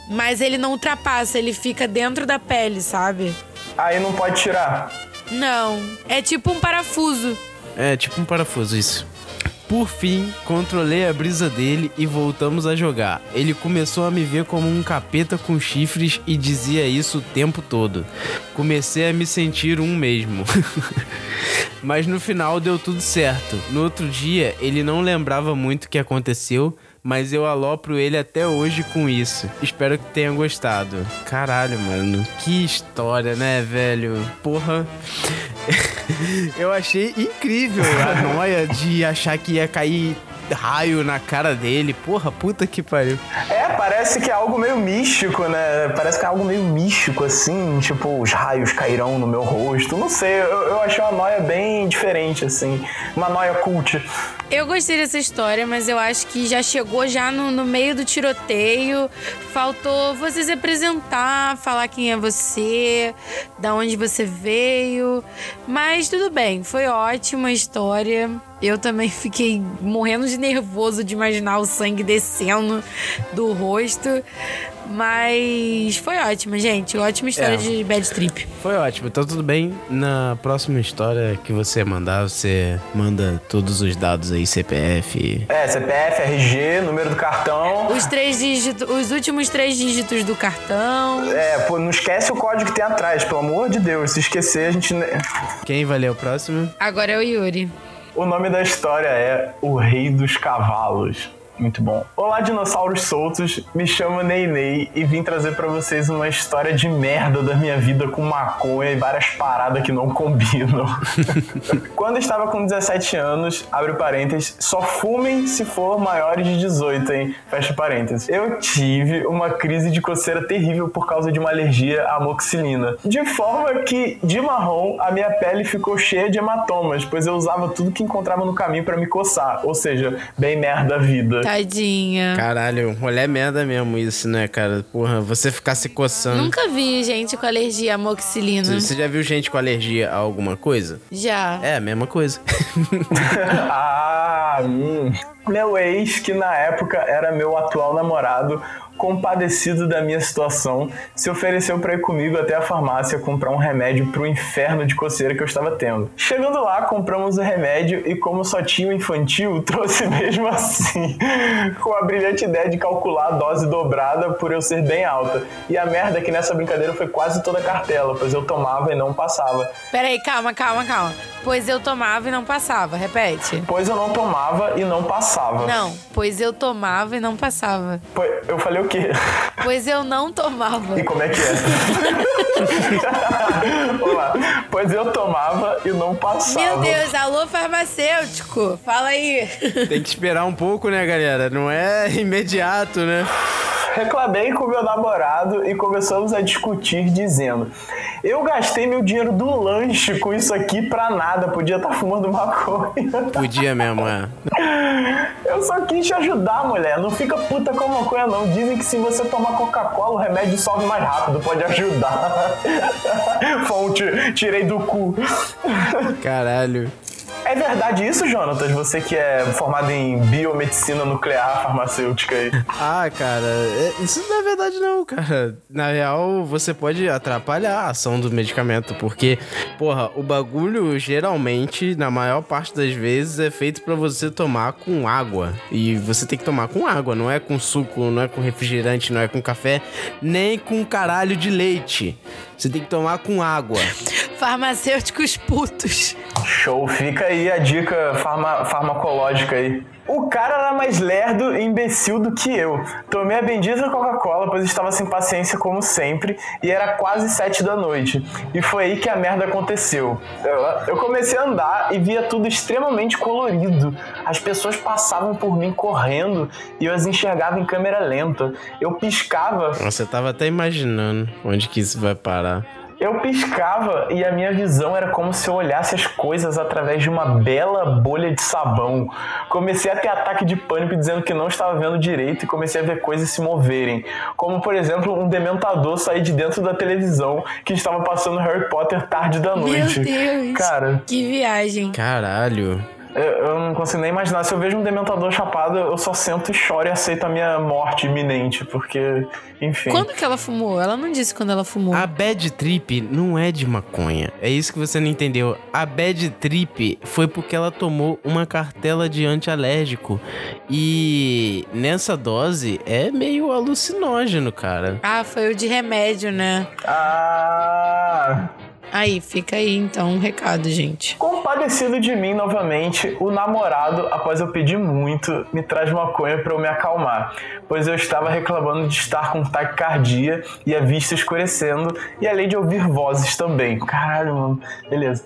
Mas ele não ultrapassa, ele fica dentro da pele, sabe? Aí não pode tirar. Não, é tipo um parafuso. É, tipo um parafuso, isso. Por fim, controlei a brisa dele e voltamos a jogar. Ele começou a me ver como um capeta com chifres e dizia isso o tempo todo. Comecei a me sentir um mesmo. Mas no final deu tudo certo. No outro dia, ele não lembrava muito o que aconteceu, mas eu alopro ele até hoje com isso. Espero que tenha gostado. Caralho, mano. Que história, né, velho? Porra. eu achei incrível a noia de achar que ia cair raio na cara dele. Porra, puta que pariu. É, parece que é algo meio místico, né? Parece que é algo meio místico, assim. Tipo, os raios cairão no meu rosto. Não sei, eu, eu achei uma noia bem diferente, assim. Uma noia cult. Eu gostei dessa história, mas eu acho que já chegou já no, no meio do tiroteio. Faltou você se apresentar, falar quem é você, da onde você veio. Mas tudo bem, foi ótima a história. Eu também fiquei morrendo de nervoso de imaginar o sangue descendo do rosto. Mas foi ótima, gente. Ótima história É. de bad trip. Foi ótimo, então tudo bem. Na próxima história que você mandar, você manda todos os dados aí, CPF. É, CPF, RG, número do cartão. Os três dígitos, os últimos três dígitos do cartão. É, pô, não esquece o código que tem atrás, pelo amor de Deus. Se esquecer, a gente. Quem vai ler o próximo? Agora é o Yuri. O nome da história é O Rei dos Cavalos. Muito bom. Olá, dinossauros soltos. Me chamo Ney Ney e vim trazer pra vocês uma história de merda da minha vida com maconha e várias paradas que não combinam. Quando estava com 17 anos, abre parênteses, só fumem se for maiores de 18, hein? Fecha parênteses. Eu tive uma crise de coceira terrível por causa de uma alergia à amoxicilina. De forma que, de marrom, a minha pele ficou cheia de hematomas, pois eu usava tudo que encontrava no caminho pra me coçar. Ou seja, bem merda a vida. Tadinha. Caralho, rolê é merda mesmo isso, né, cara? Porra, você ficar se coçando. Nunca vi gente com alergia à amoxicilina. Você já viu gente com alergia a alguma coisa? Já. É, a mesma coisa. ah, hum. Meu ex, que na época era meu atual namorado, compadecido da minha situação, se ofereceu para ir comigo até a farmácia comprar um remédio pro inferno de coceira que eu estava tendo. Chegando lá, compramos o remédio e como só tinha o infantil, trouxe mesmo assim, com a brilhante ideia de calcular a dose dobrada por eu ser bem alta. E a merda é que nessa brincadeira foi quase toda cartela, pois eu tomava e não passava. Peraí, calma, calma, calma. Pois eu tomava e não passava. Repete. Pois eu não tomava e não passava. Não, pois eu tomava e não passava. Pois- Eu falei o quê? Pois eu não tomava. E como é que é? Vamos lá. Pois eu tomava e não passava. Meu Deus, alô farmacêutico. Fala aí. Tem que esperar um pouco, né, galera? Não é imediato, né? Reclamei com meu namorado e começamos a discutir dizendo: Eu gastei meu dinheiro do lanche com isso aqui pra nada, podia estar fumando maconha. Podia mesmo, é. Eu só quis te ajudar, mulher. Não fica puta com a maconha, não. Dizem que se você tomar Coca-Cola, o remédio sobe mais rápido, pode ajudar. Fonte, tirei do cu. Caralho. É verdade isso, Jonatas? Você que é formado em biomedicina nuclear farmacêutica aí. Ah, cara, é- isso não é verdade não, cara. Na real, você pode atrapalhar a ação do medicamento, porque, porra, o bagulho geralmente, na maior parte das vezes, é feito pra você tomar com água. E você tem que tomar com água, não é com suco, não é com refrigerante, não é com café, nem com caralho de leite. Você tem que tomar com água. Farmacêuticos putos. Show, fica aí a dica farma- farmacológica aí. O cara era mais lerdo e imbecil do que eu. Tomei a bendita Coca-Cola, pois estava sem paciência como sempre, e era quase sete da noite. E foi aí que a merda aconteceu. Eu, comecei a andar e via tudo extremamente colorido. As pessoas passavam por mim correndo e eu as enxergava em câmera lenta. Eu piscava eu tava até imaginando onde que isso vai parar. Eu piscava e a minha visão era como se eu olhasse as coisas através de uma bela bolha de sabão. Comecei a ter ataque de pânico dizendo que não estava vendo direito e comecei a ver coisas se moverem. Como, por exemplo, um dementador sair de dentro da televisão que estava passando Harry Potter tarde da noite. Meu Deus. Cara, Que viagem. Caralho. Eu, eu não consigo nem imaginar. Se eu vejo um dementador chapado, eu só sento e choro e aceito a minha morte iminente, porque, enfim. Quando que ela fumou? Ela não disse quando ela fumou. A bad trip não é de maconha. É isso que você não entendeu. A bad trip foi porque ela tomou uma cartela de antialérgico. E nessa dose é meio alucinógeno, cara. Ah, foi o de remédio, né? Ah. Aí, fica aí então um recado, gente. Compadecido de mim novamente, o namorado, após eu pedir muito, me traz maconha para eu me acalmar, pois eu estava reclamando de estar com taquicardia e a vista escurecendo, e além de ouvir vozes também. Caralho, mano. Beleza.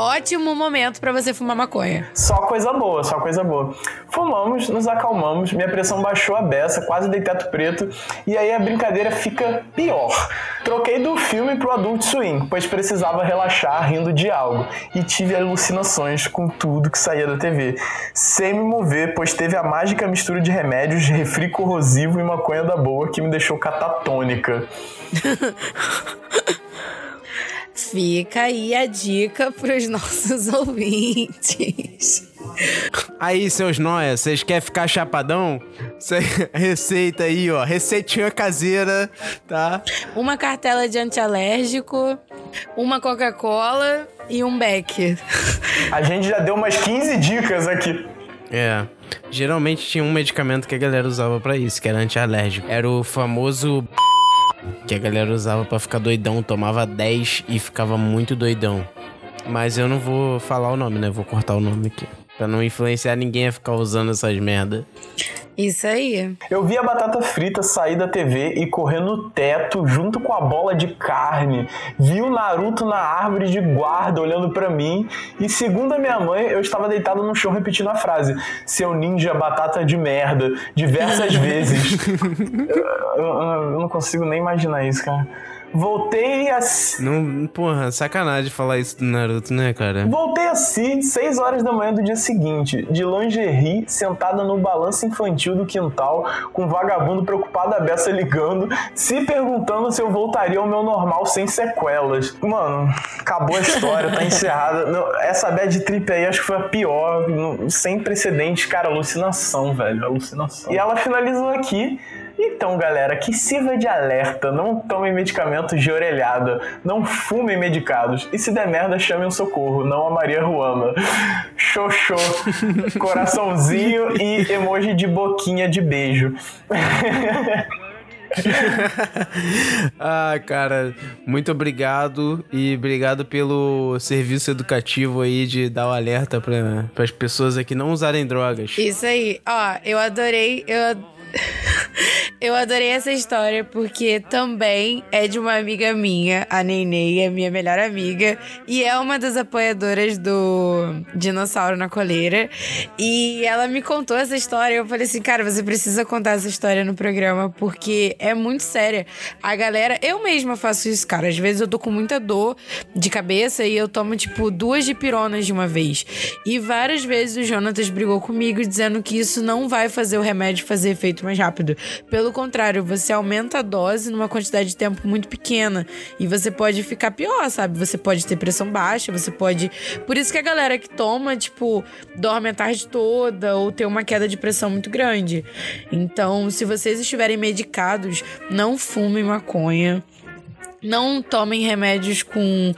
Ótimo momento pra você fumar maconha. Só coisa boa, só coisa boa. Fumamos, nos acalmamos, minha pressão baixou a beça, quase dei teto preto, e aí a brincadeira fica pior. Troquei do filme pro Adult Swim, pois precisava relaxar rindo de algo, e tive alucinações com tudo que saía da TV. Sem me mover, pois teve a mágica mistura de remédios, refri corrosivo e maconha da boa que me deixou catatônica. Fica aí a dica pros nossos ouvintes. Aí, seus nóia, vocês querem ficar chapadão? Cê- Receita aí, ó. Receitinha caseira, tá? Uma cartela de antialérgico, uma Coca-Cola e um Beck. A gente já deu umas 15 dicas aqui. É. Geralmente tinha um medicamento que a galera usava pra isso, que era antialérgico. Era o famoso que a galera usava pra ficar doidão, tomava 10 e ficava muito doidão. Mas eu não vou falar o nome, né? Vou cortar o nome aqui. Pra não influenciar ninguém a ficar usando essas merda. Isso aí. Eu vi a batata frita sair da TV e correr no teto junto com a bola de carne. Vi o Naruto na árvore de guarda olhando pra mim. E segundo a minha mãe, eu estava deitado no chão repetindo a frase: Seu ninja batata de merda, diversas vezes. eu, eu- eu não consigo nem imaginar isso, cara. Voltei a. Não, porra, sacanagem falar isso do Naruto, né, cara? Voltei assim, 6 horas da manhã do dia seguinte, de lingerie, sentada no balanço infantil do quintal, com um vagabundo preocupado a beça ligando, se perguntando se eu voltaria ao meu normal sem sequelas. Mano, acabou a história, tá encerrada. Essa bad trip aí acho que foi a pior, sem precedentes, cara, alucinação, velho, alucinação. E ela finalizou aqui. Então, galera, que sirva de alerta, não tomem medicamentos de orelhada, não fumem medicados e se der merda, chamem um socorro, não a Maria Ruama. Xoxô, coraçãozinho e emoji de boquinha de beijo. ah, cara, muito obrigado e obrigado pelo serviço educativo aí de dar o alerta para as pessoas aqui não usarem drogas. Isso aí. Ó, eu adorei. Eu, eu adorei essa história porque também é de uma amiga minha, a Nenê, é minha melhor amiga, e é uma das apoiadoras do Dinossauro na Coleira. E ela me contou essa história. Eu falei assim, cara, você precisa contar essa história no programa porque é muito séria. A galera, eu mesma faço isso, cara. Às vezes eu tô com muita dor de cabeça e eu tomo, tipo, duas dipironas de uma vez. E várias vezes o Jonatas brigou comigo dizendo que isso não vai fazer o remédio fazer efeito mais rápido. Pelo contrário, você aumenta a dose numa quantidade de tempo muito pequena e você pode ficar pior, sabe? Você pode ter pressão baixa, você pode. Por isso que a galera que toma, tipo, dorme a tarde toda ou tem uma queda de pressão muito grande. Então, se vocês estiverem medicados, não fumem maconha. Não tomem remédios com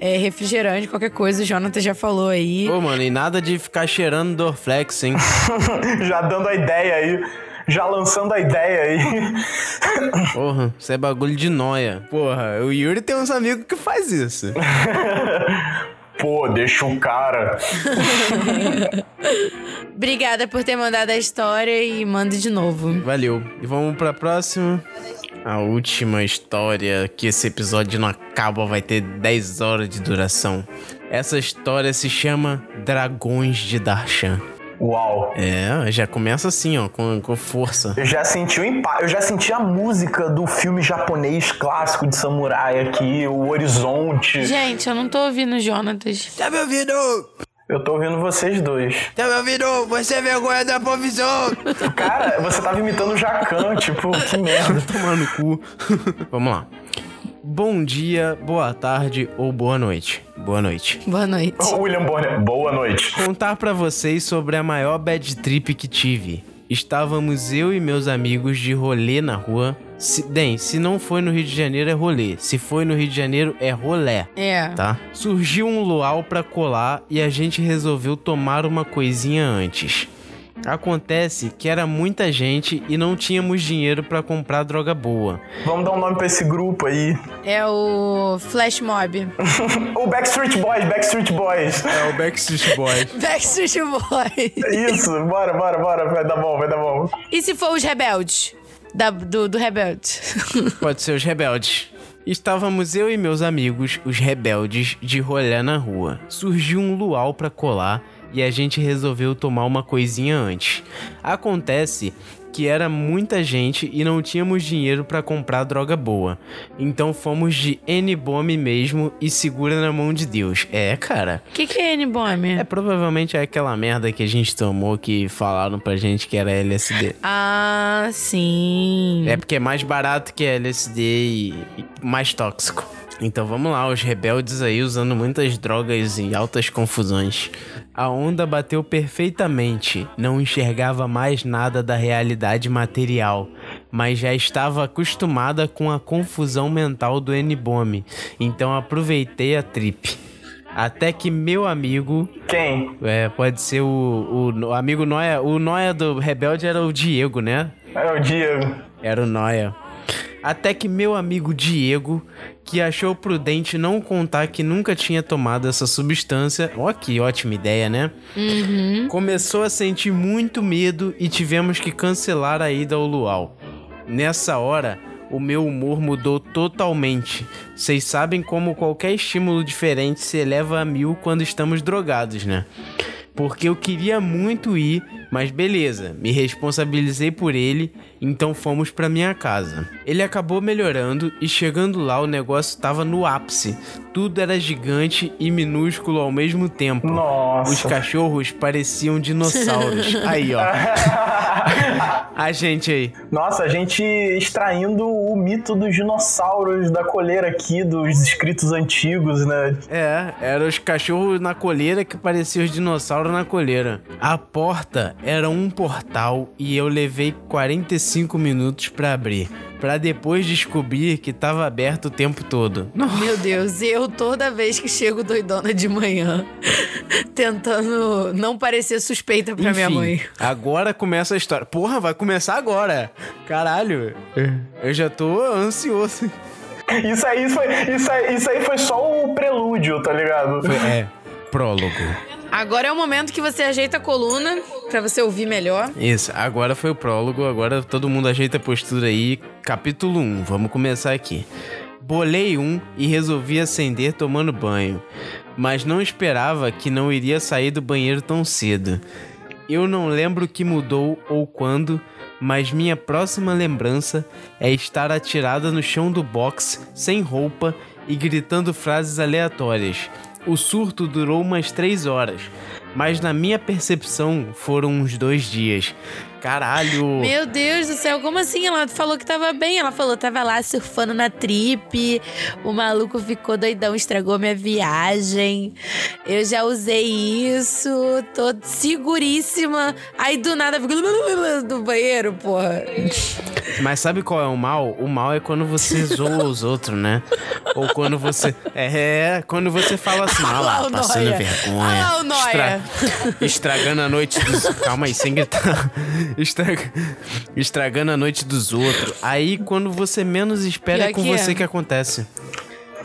é, refrigerante, qualquer coisa. O Jonathan já falou aí. Pô, mano, e nada de ficar cheirando Dorflex, hein? já dando a ideia aí, já lançando a ideia aí. Porra, isso é bagulho de noia. Porra, o Yuri tem uns amigos que faz isso. Pô, deixa o cara. Obrigada por ter mandado a história e mande de novo. Valeu. E vamos pra próxima. A última história, que esse episódio não acaba, vai ter 10 horas de duração. Essa história se chama Dragões de Darshan. Uau. É, já começa assim, ó, com, com força. Eu já senti o impacto, eu já senti a música do filme japonês clássico de samurai aqui, o horizonte. Gente, eu não tô ouvindo o Jonatas. Tá me ouvindo? Eu tô ouvindo vocês dois. Tá me ouvindo? Você é vergonha da provisão! Cara, você tava imitando o Jacan, tipo, que merda. Tomar no cu. Vamos lá. Bom dia, boa tarde ou boa noite. Boa noite. Boa noite. William Bonner, boa noite. Contar pra vocês sobre a maior bad trip que tive. Estávamos eu e meus amigos de rolê na rua. Se, bem, se não foi no Rio de Janeiro é rolê. Se foi no Rio de Janeiro é rolé. É. Tá? Surgiu um luau pra colar e a gente resolveu tomar uma coisinha antes. Acontece que era muita gente e não tínhamos dinheiro pra comprar droga boa. Vamos dar um nome pra esse grupo aí. É o Flash Mob. O Backstreet Boys, Backstreet Boys. É o Backstreet Boys. Backstreet Boys. Isso, bora, bora, bora. Vai dar bom, vai dar bom. E se for os rebeldes? Da- do, do rebelde. Pode ser os rebeldes. Estávamos eu e meus amigos, os rebeldes, de rolê na rua. Surgiu um luau pra colar e a gente resolveu tomar uma coisinha antes. Acontece que era muita gente e não tínhamos dinheiro pra comprar droga boa. Então fomos de N-Bomb mesmo e segura na mão de Deus. É, cara. O que, que é N-Bomb? É provavelmente aquela merda que a gente tomou que falaram pra gente que era LSD. Ah, sim. É porque é mais barato que LSD e mais tóxico. Então vamos lá, os rebeldes aí usando muitas drogas e altas confusões. A onda bateu perfeitamente, não enxergava mais nada da realidade material, mas já estava acostumada com a confusão mental do N-Bomb, então aproveitei a trip. Até que meu amigo, Quem? é, pode ser o, o, o amigo Noia, o Noia do Rebelde era o Diego, né? É o Diego. Era o Noia. Até que meu amigo Diego, que achou prudente não contar que nunca tinha tomado essa substância, ó que ótima ideia, né? Começou a sentir muito medo e tivemos que cancelar a ida ao luau. Nessa hora, o meu humor mudou totalmente. Vocês sabem como qualquer estímulo diferente se eleva a mil quando estamos drogados, né? Porque eu queria muito ir, mas beleza, me responsabilizei por ele, então fomos pra minha casa. Ele acabou melhorando e chegando lá o negócio tava no ápice. Tudo era gigante e minúsculo ao mesmo tempo. Nossa. Os cachorros pareciam dinossauros. Aí, ó. A gente aí. Nossa, a gente extraindo o mito dos dinossauros da coleira aqui, dos escritos antigos, né? É, eram os cachorros na coleira que pareciam os dinossauros na coleira. A porta era um portal e eu levei 45 minutos pra abrir. Pra depois descobrir que tava aberto o tempo todo. Meu Deus, eu toda vez que chego doidona de manhã, tentando não parecer suspeita pra minha Enfim, mãe. Agora começa a história. Porra, vai começar agora. Caralho. Eu já tô ansioso. Isso aí foi, isso aí, isso aí foi só o prelúdio, tá ligado? É, prólogo. Agora é o momento que você ajeita a coluna pra você ouvir melhor. Isso, agora foi o prólogo, agora todo mundo ajeita a postura aí. Capítulo 1, vamos começar aqui. Bolei um e resolvi acender tomando banho, mas não esperava que não iria sair do banheiro tão cedo. Eu não lembro o que mudou ou quando, mas minha próxima lembrança é estar atirada no chão do box, sem roupa e gritando frases aleatórias. O surto durou umas três horas, mas na minha percepção foram uns dois dias. Caralho! Meu Deus do céu, como assim? Ela falou que tava bem. Ela falou tava lá surfando na trip. O maluco ficou doidão, estragou minha viagem. Eu já usei isso, tô seguríssima. Aí do nada ficou do banheiro, porra. Mas sabe qual é o mal? O mal é quando você zoa os outros, né? Ou quando você. É, quando você fala assim, ah lá passando vergonha. Lá o Noia. Estragando a noite dos. Calma aí, sem gritar. Estraga... Estragando a noite dos outros. Aí, quando você menos espera, Pior é com que é. você que acontece.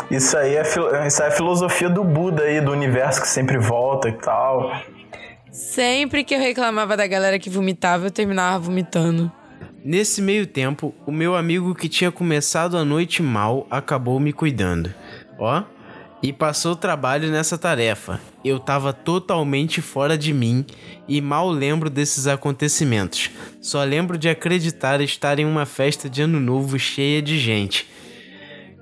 Isso aí é, isso aí é a filosofia do Buda aí, do universo que sempre volta e tal. Sempre que eu reclamava da galera que vomitava, eu terminava vomitando. Nesse meio tempo, o meu amigo que tinha começado a noite mal acabou me cuidando. Ó, e passou trabalho nessa tarefa. Eu tava totalmente fora de mim e mal lembro desses acontecimentos. Só lembro de acreditar estar em uma festa de ano novo cheia de gente.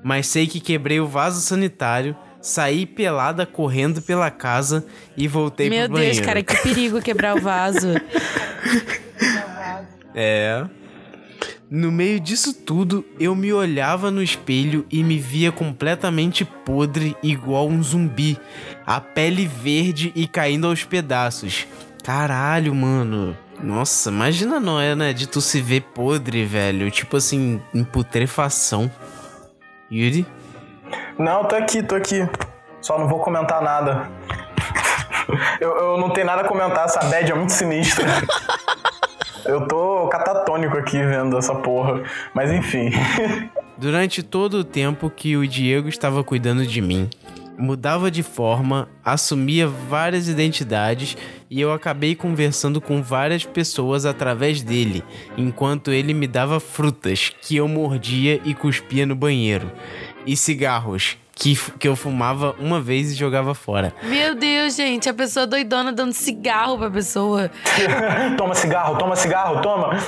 Mas sei que quebrei o vaso sanitário, saí pelada correndo pela casa e voltei Meu pro banheiro. Deus, cara, que perigo quebrar o vaso. É. No meio disso tudo, eu me olhava no espelho e me via completamente podre, igual um zumbi. A pele verde e caindo aos pedaços. Caralho, mano. Nossa, imagina a Noé, né? De tu se ver podre, velho. Tipo assim, em putrefação. Yuri? Não, tô aqui, tô aqui. Só não vou comentar nada. Eu, eu não tenho nada a comentar, essa bad é muito sinistra. Eu tô catatônico aqui vendo essa porra. Mas enfim. Durante todo o tempo que o Diego estava cuidando de mim, mudava de forma, assumia várias identidades e eu acabei conversando com várias pessoas através dele, enquanto ele me dava frutas que eu mordia e cuspia no banheiro, e cigarros que, que eu fumava uma vez e jogava fora. Meu Deus, gente, a pessoa doidona dando cigarro pra pessoa. toma cigarro, toma cigarro, toma.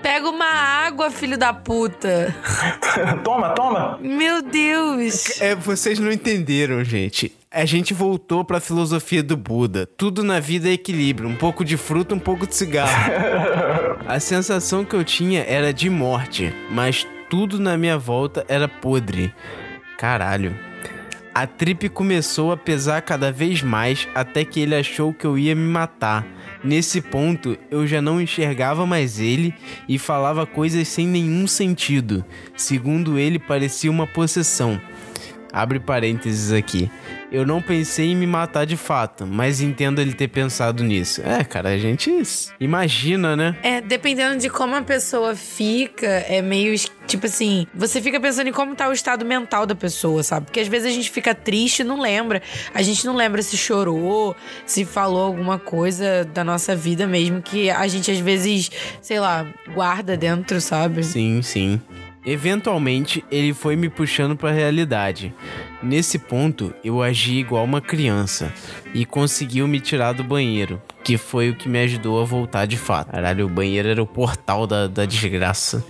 Pega uma água, filho da puta. toma, toma. Meu Deus. É, vocês não entenderam, gente. A gente voltou pra filosofia do Buda. Tudo na vida é equilíbrio. Um pouco de fruta, um pouco de cigarro. A sensação que eu tinha era de morte, mas tudo na minha volta era podre. Caralho. A trip começou a pesar cada vez mais até que ele achou que eu ia me matar. Nesse ponto, eu já não enxergava mais ele e falava coisas sem nenhum sentido. Segundo ele, parecia uma possessão. Abre parênteses aqui. Eu não pensei em me matar de fato, mas entendo ele ter pensado nisso. É, cara, a gente imagina, né? É, dependendo de como a pessoa fica, é meio tipo assim, você fica pensando em como tá o estado mental da pessoa, sabe? Porque às vezes a gente fica triste e não lembra. A gente não lembra se chorou, se falou alguma coisa da nossa vida mesmo que a gente às vezes, sei lá, guarda dentro, sabe? Sim, sim. Eventualmente, ele foi me puxando para a realidade. Nesse ponto, eu agi igual uma criança e conseguiu me tirar do banheiro, que foi o que me ajudou a voltar de fato. Caralho, o banheiro era o portal da, da desgraça.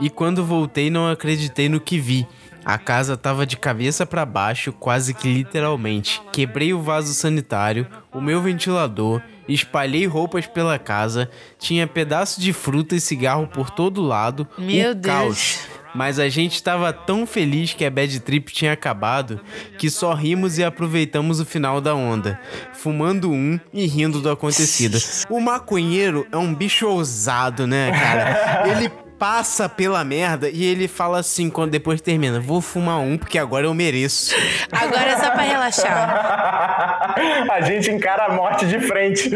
E quando voltei, não acreditei no que vi. A casa tava de cabeça para baixo, quase que literalmente. Quebrei o vaso sanitário, o meu ventilador, espalhei roupas pela casa, tinha pedaço de fruta e cigarro por todo lado. Meu o Deus. caos. Mas a gente estava tão feliz que a bad trip tinha acabado que só rimos e aproveitamos o final da onda, fumando um e rindo do acontecido. O maconheiro é um bicho ousado, né, cara? Ele passa pela merda e ele fala assim quando depois termina: "Vou fumar um porque agora eu mereço". Agora é só pra relaxar. A gente encara a morte de frente.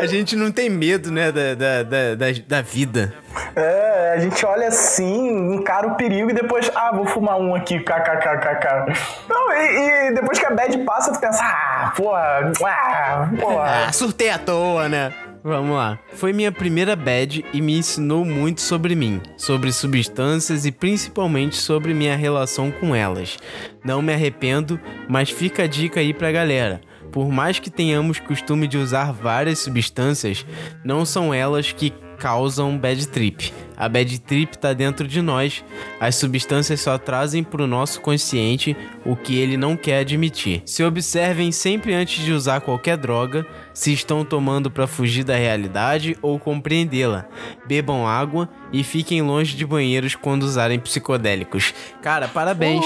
A gente não tem medo, né, da, da, da, da, da vida. É, a gente olha assim, encara o perigo e depois, ah, vou fumar um aqui, kkkk. Não, e, e depois que a bad passa, tu pensa, ah, porra, ah, porra. Ah, surtei à toa, né? Vamos lá. Foi minha primeira bad e me ensinou muito sobre mim, sobre substâncias e principalmente sobre minha relação com elas. Não me arrependo, mas fica a dica aí pra galera. Por mais que tenhamos costume de usar várias substâncias, não são elas que causam bad trip. A bad trip tá dentro de nós. As substâncias só trazem pro nosso consciente o que ele não quer admitir. Se observem sempre antes de usar qualquer droga, se estão tomando para fugir da realidade ou compreendê-la. Bebam água e fiquem longe de banheiros quando usarem psicodélicos. Cara, parabéns.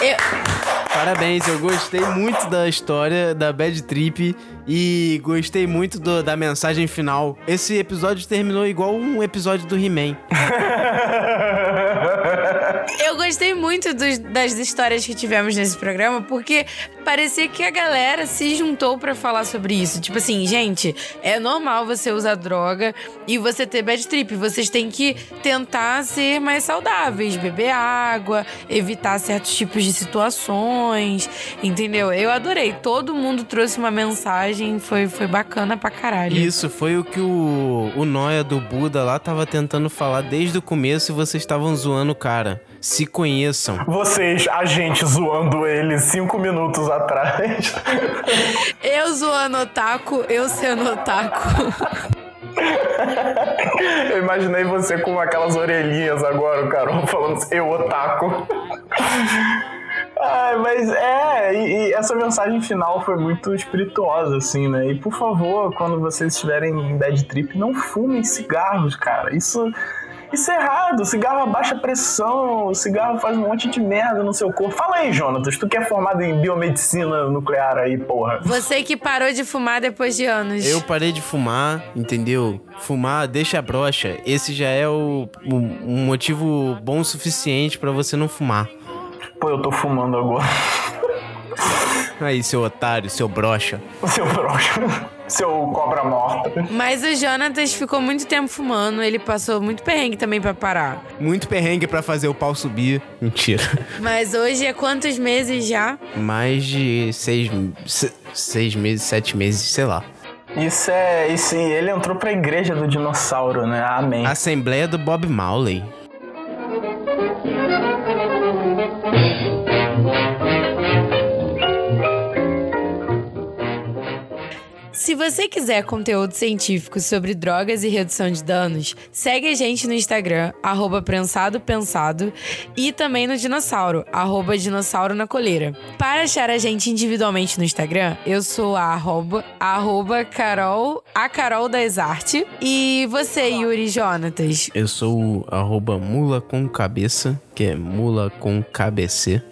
Eu, Parabéns, eu gostei muito da história da Bad Trip e gostei muito do- da mensagem final. Esse episódio terminou igual um episódio do He-Man. eu gostei muito dos- das histórias que tivemos nesse programa, porque parecia que a galera se juntou pra falar sobre isso. Tipo assim, gente, é normal você usar droga e você ter bad trip. Vocês têm que tentar ser mais saudáveis, beber água, evitar certos tipos de situações, entendeu? Eu adorei. Todo mundo trouxe uma mensagem, foi, foi bacana pra caralho. Isso foi o que o, o Noia do Buda lá tava tentando falar desde o começo e vocês estavam zoando o cara. Se conheçam. Vocês, a gente zoando ele cinco minutos atrás. Eu zoando otaku, eu sendo otaku. Eu imaginei você com aquelas orelhinhas agora, o Carol, falando assim, eu otaku. Ai, mas é, e, e essa mensagem final foi muito espirituosa, assim, né? E por favor, quando vocês estiverem em bad trip, não fumem cigarros, cara. Isso, isso é errado. O cigarro abaixa a pressão, o cigarro faz um monte de merda no seu corpo. Fala aí, Jonatas, tu que é formado em biomedicina nuclear aí, porra. Você que parou de fumar depois de anos. Eu parei de fumar, entendeu? Fumar deixa a brocha. Esse já é o, o- um motivo bom o suficiente pra você não fumar. Pô, eu tô fumando agora. Aí, seu otário, seu brocha. O seu broxa. Seu cobra morta. Mas o Jonatas ficou muito tempo fumando, ele passou muito perrengue também pra parar. Muito perrengue pra fazer o pau subir. Mentira. Mas hoje é quantos meses já? Mais de seis, se- seis meses, sete meses, sei lá. Isso é. Isso, ele entrou pra igreja do dinossauro, né? Amém. Assembleia do Bob Marley. Se você quiser conteúdo científico sobre drogas e redução de danos, segue a gente no Instagram, arroba prensado pensado, e também no Dinossauro, arroba dinossauro na coleira. Para achar a gente individualmente no Instagram, eu sou a arroba, arroba Carol, a Carol das Arte. E você, Yuri Jonatas? Eu sou o arroba mula com cabeça, que é mula com KBC.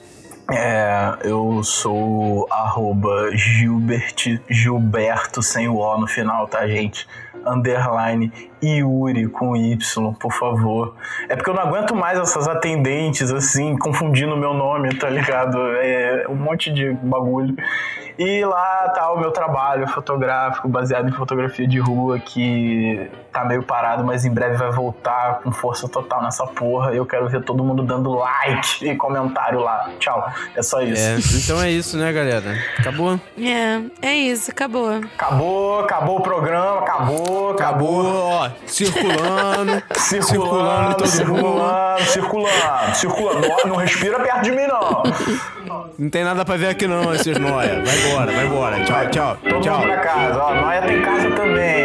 É, eu sou arroba Gilbert, Gilberto sem o O no final, tá, gente? Underline Yuri com Y, por favor. É porque eu não aguento mais essas atendentes, assim, confundindo meu nome, tá ligado? É um monte de bagulho. E lá tá o meu trabalho fotográfico, baseado em fotografia de rua, que tá meio parado, mas em breve vai voltar com força total nessa porra. Eu quero ver todo mundo dando like e comentário lá. Tchau. É só isso. É, então é isso, né, galera? Acabou? É, é isso, acabou. Acabou, acabou o programa, acabou, acabou. ó. Circulando. Circulando, Circulando circulando, circulando, circulando. Não, não respira perto de mim, não. Não tem nada pra ver aqui não, esses noia. Vai embora, vai embora. Tchau, tchau. Todo Tchau. mundo pra casa. Ó, Noia tem casa também.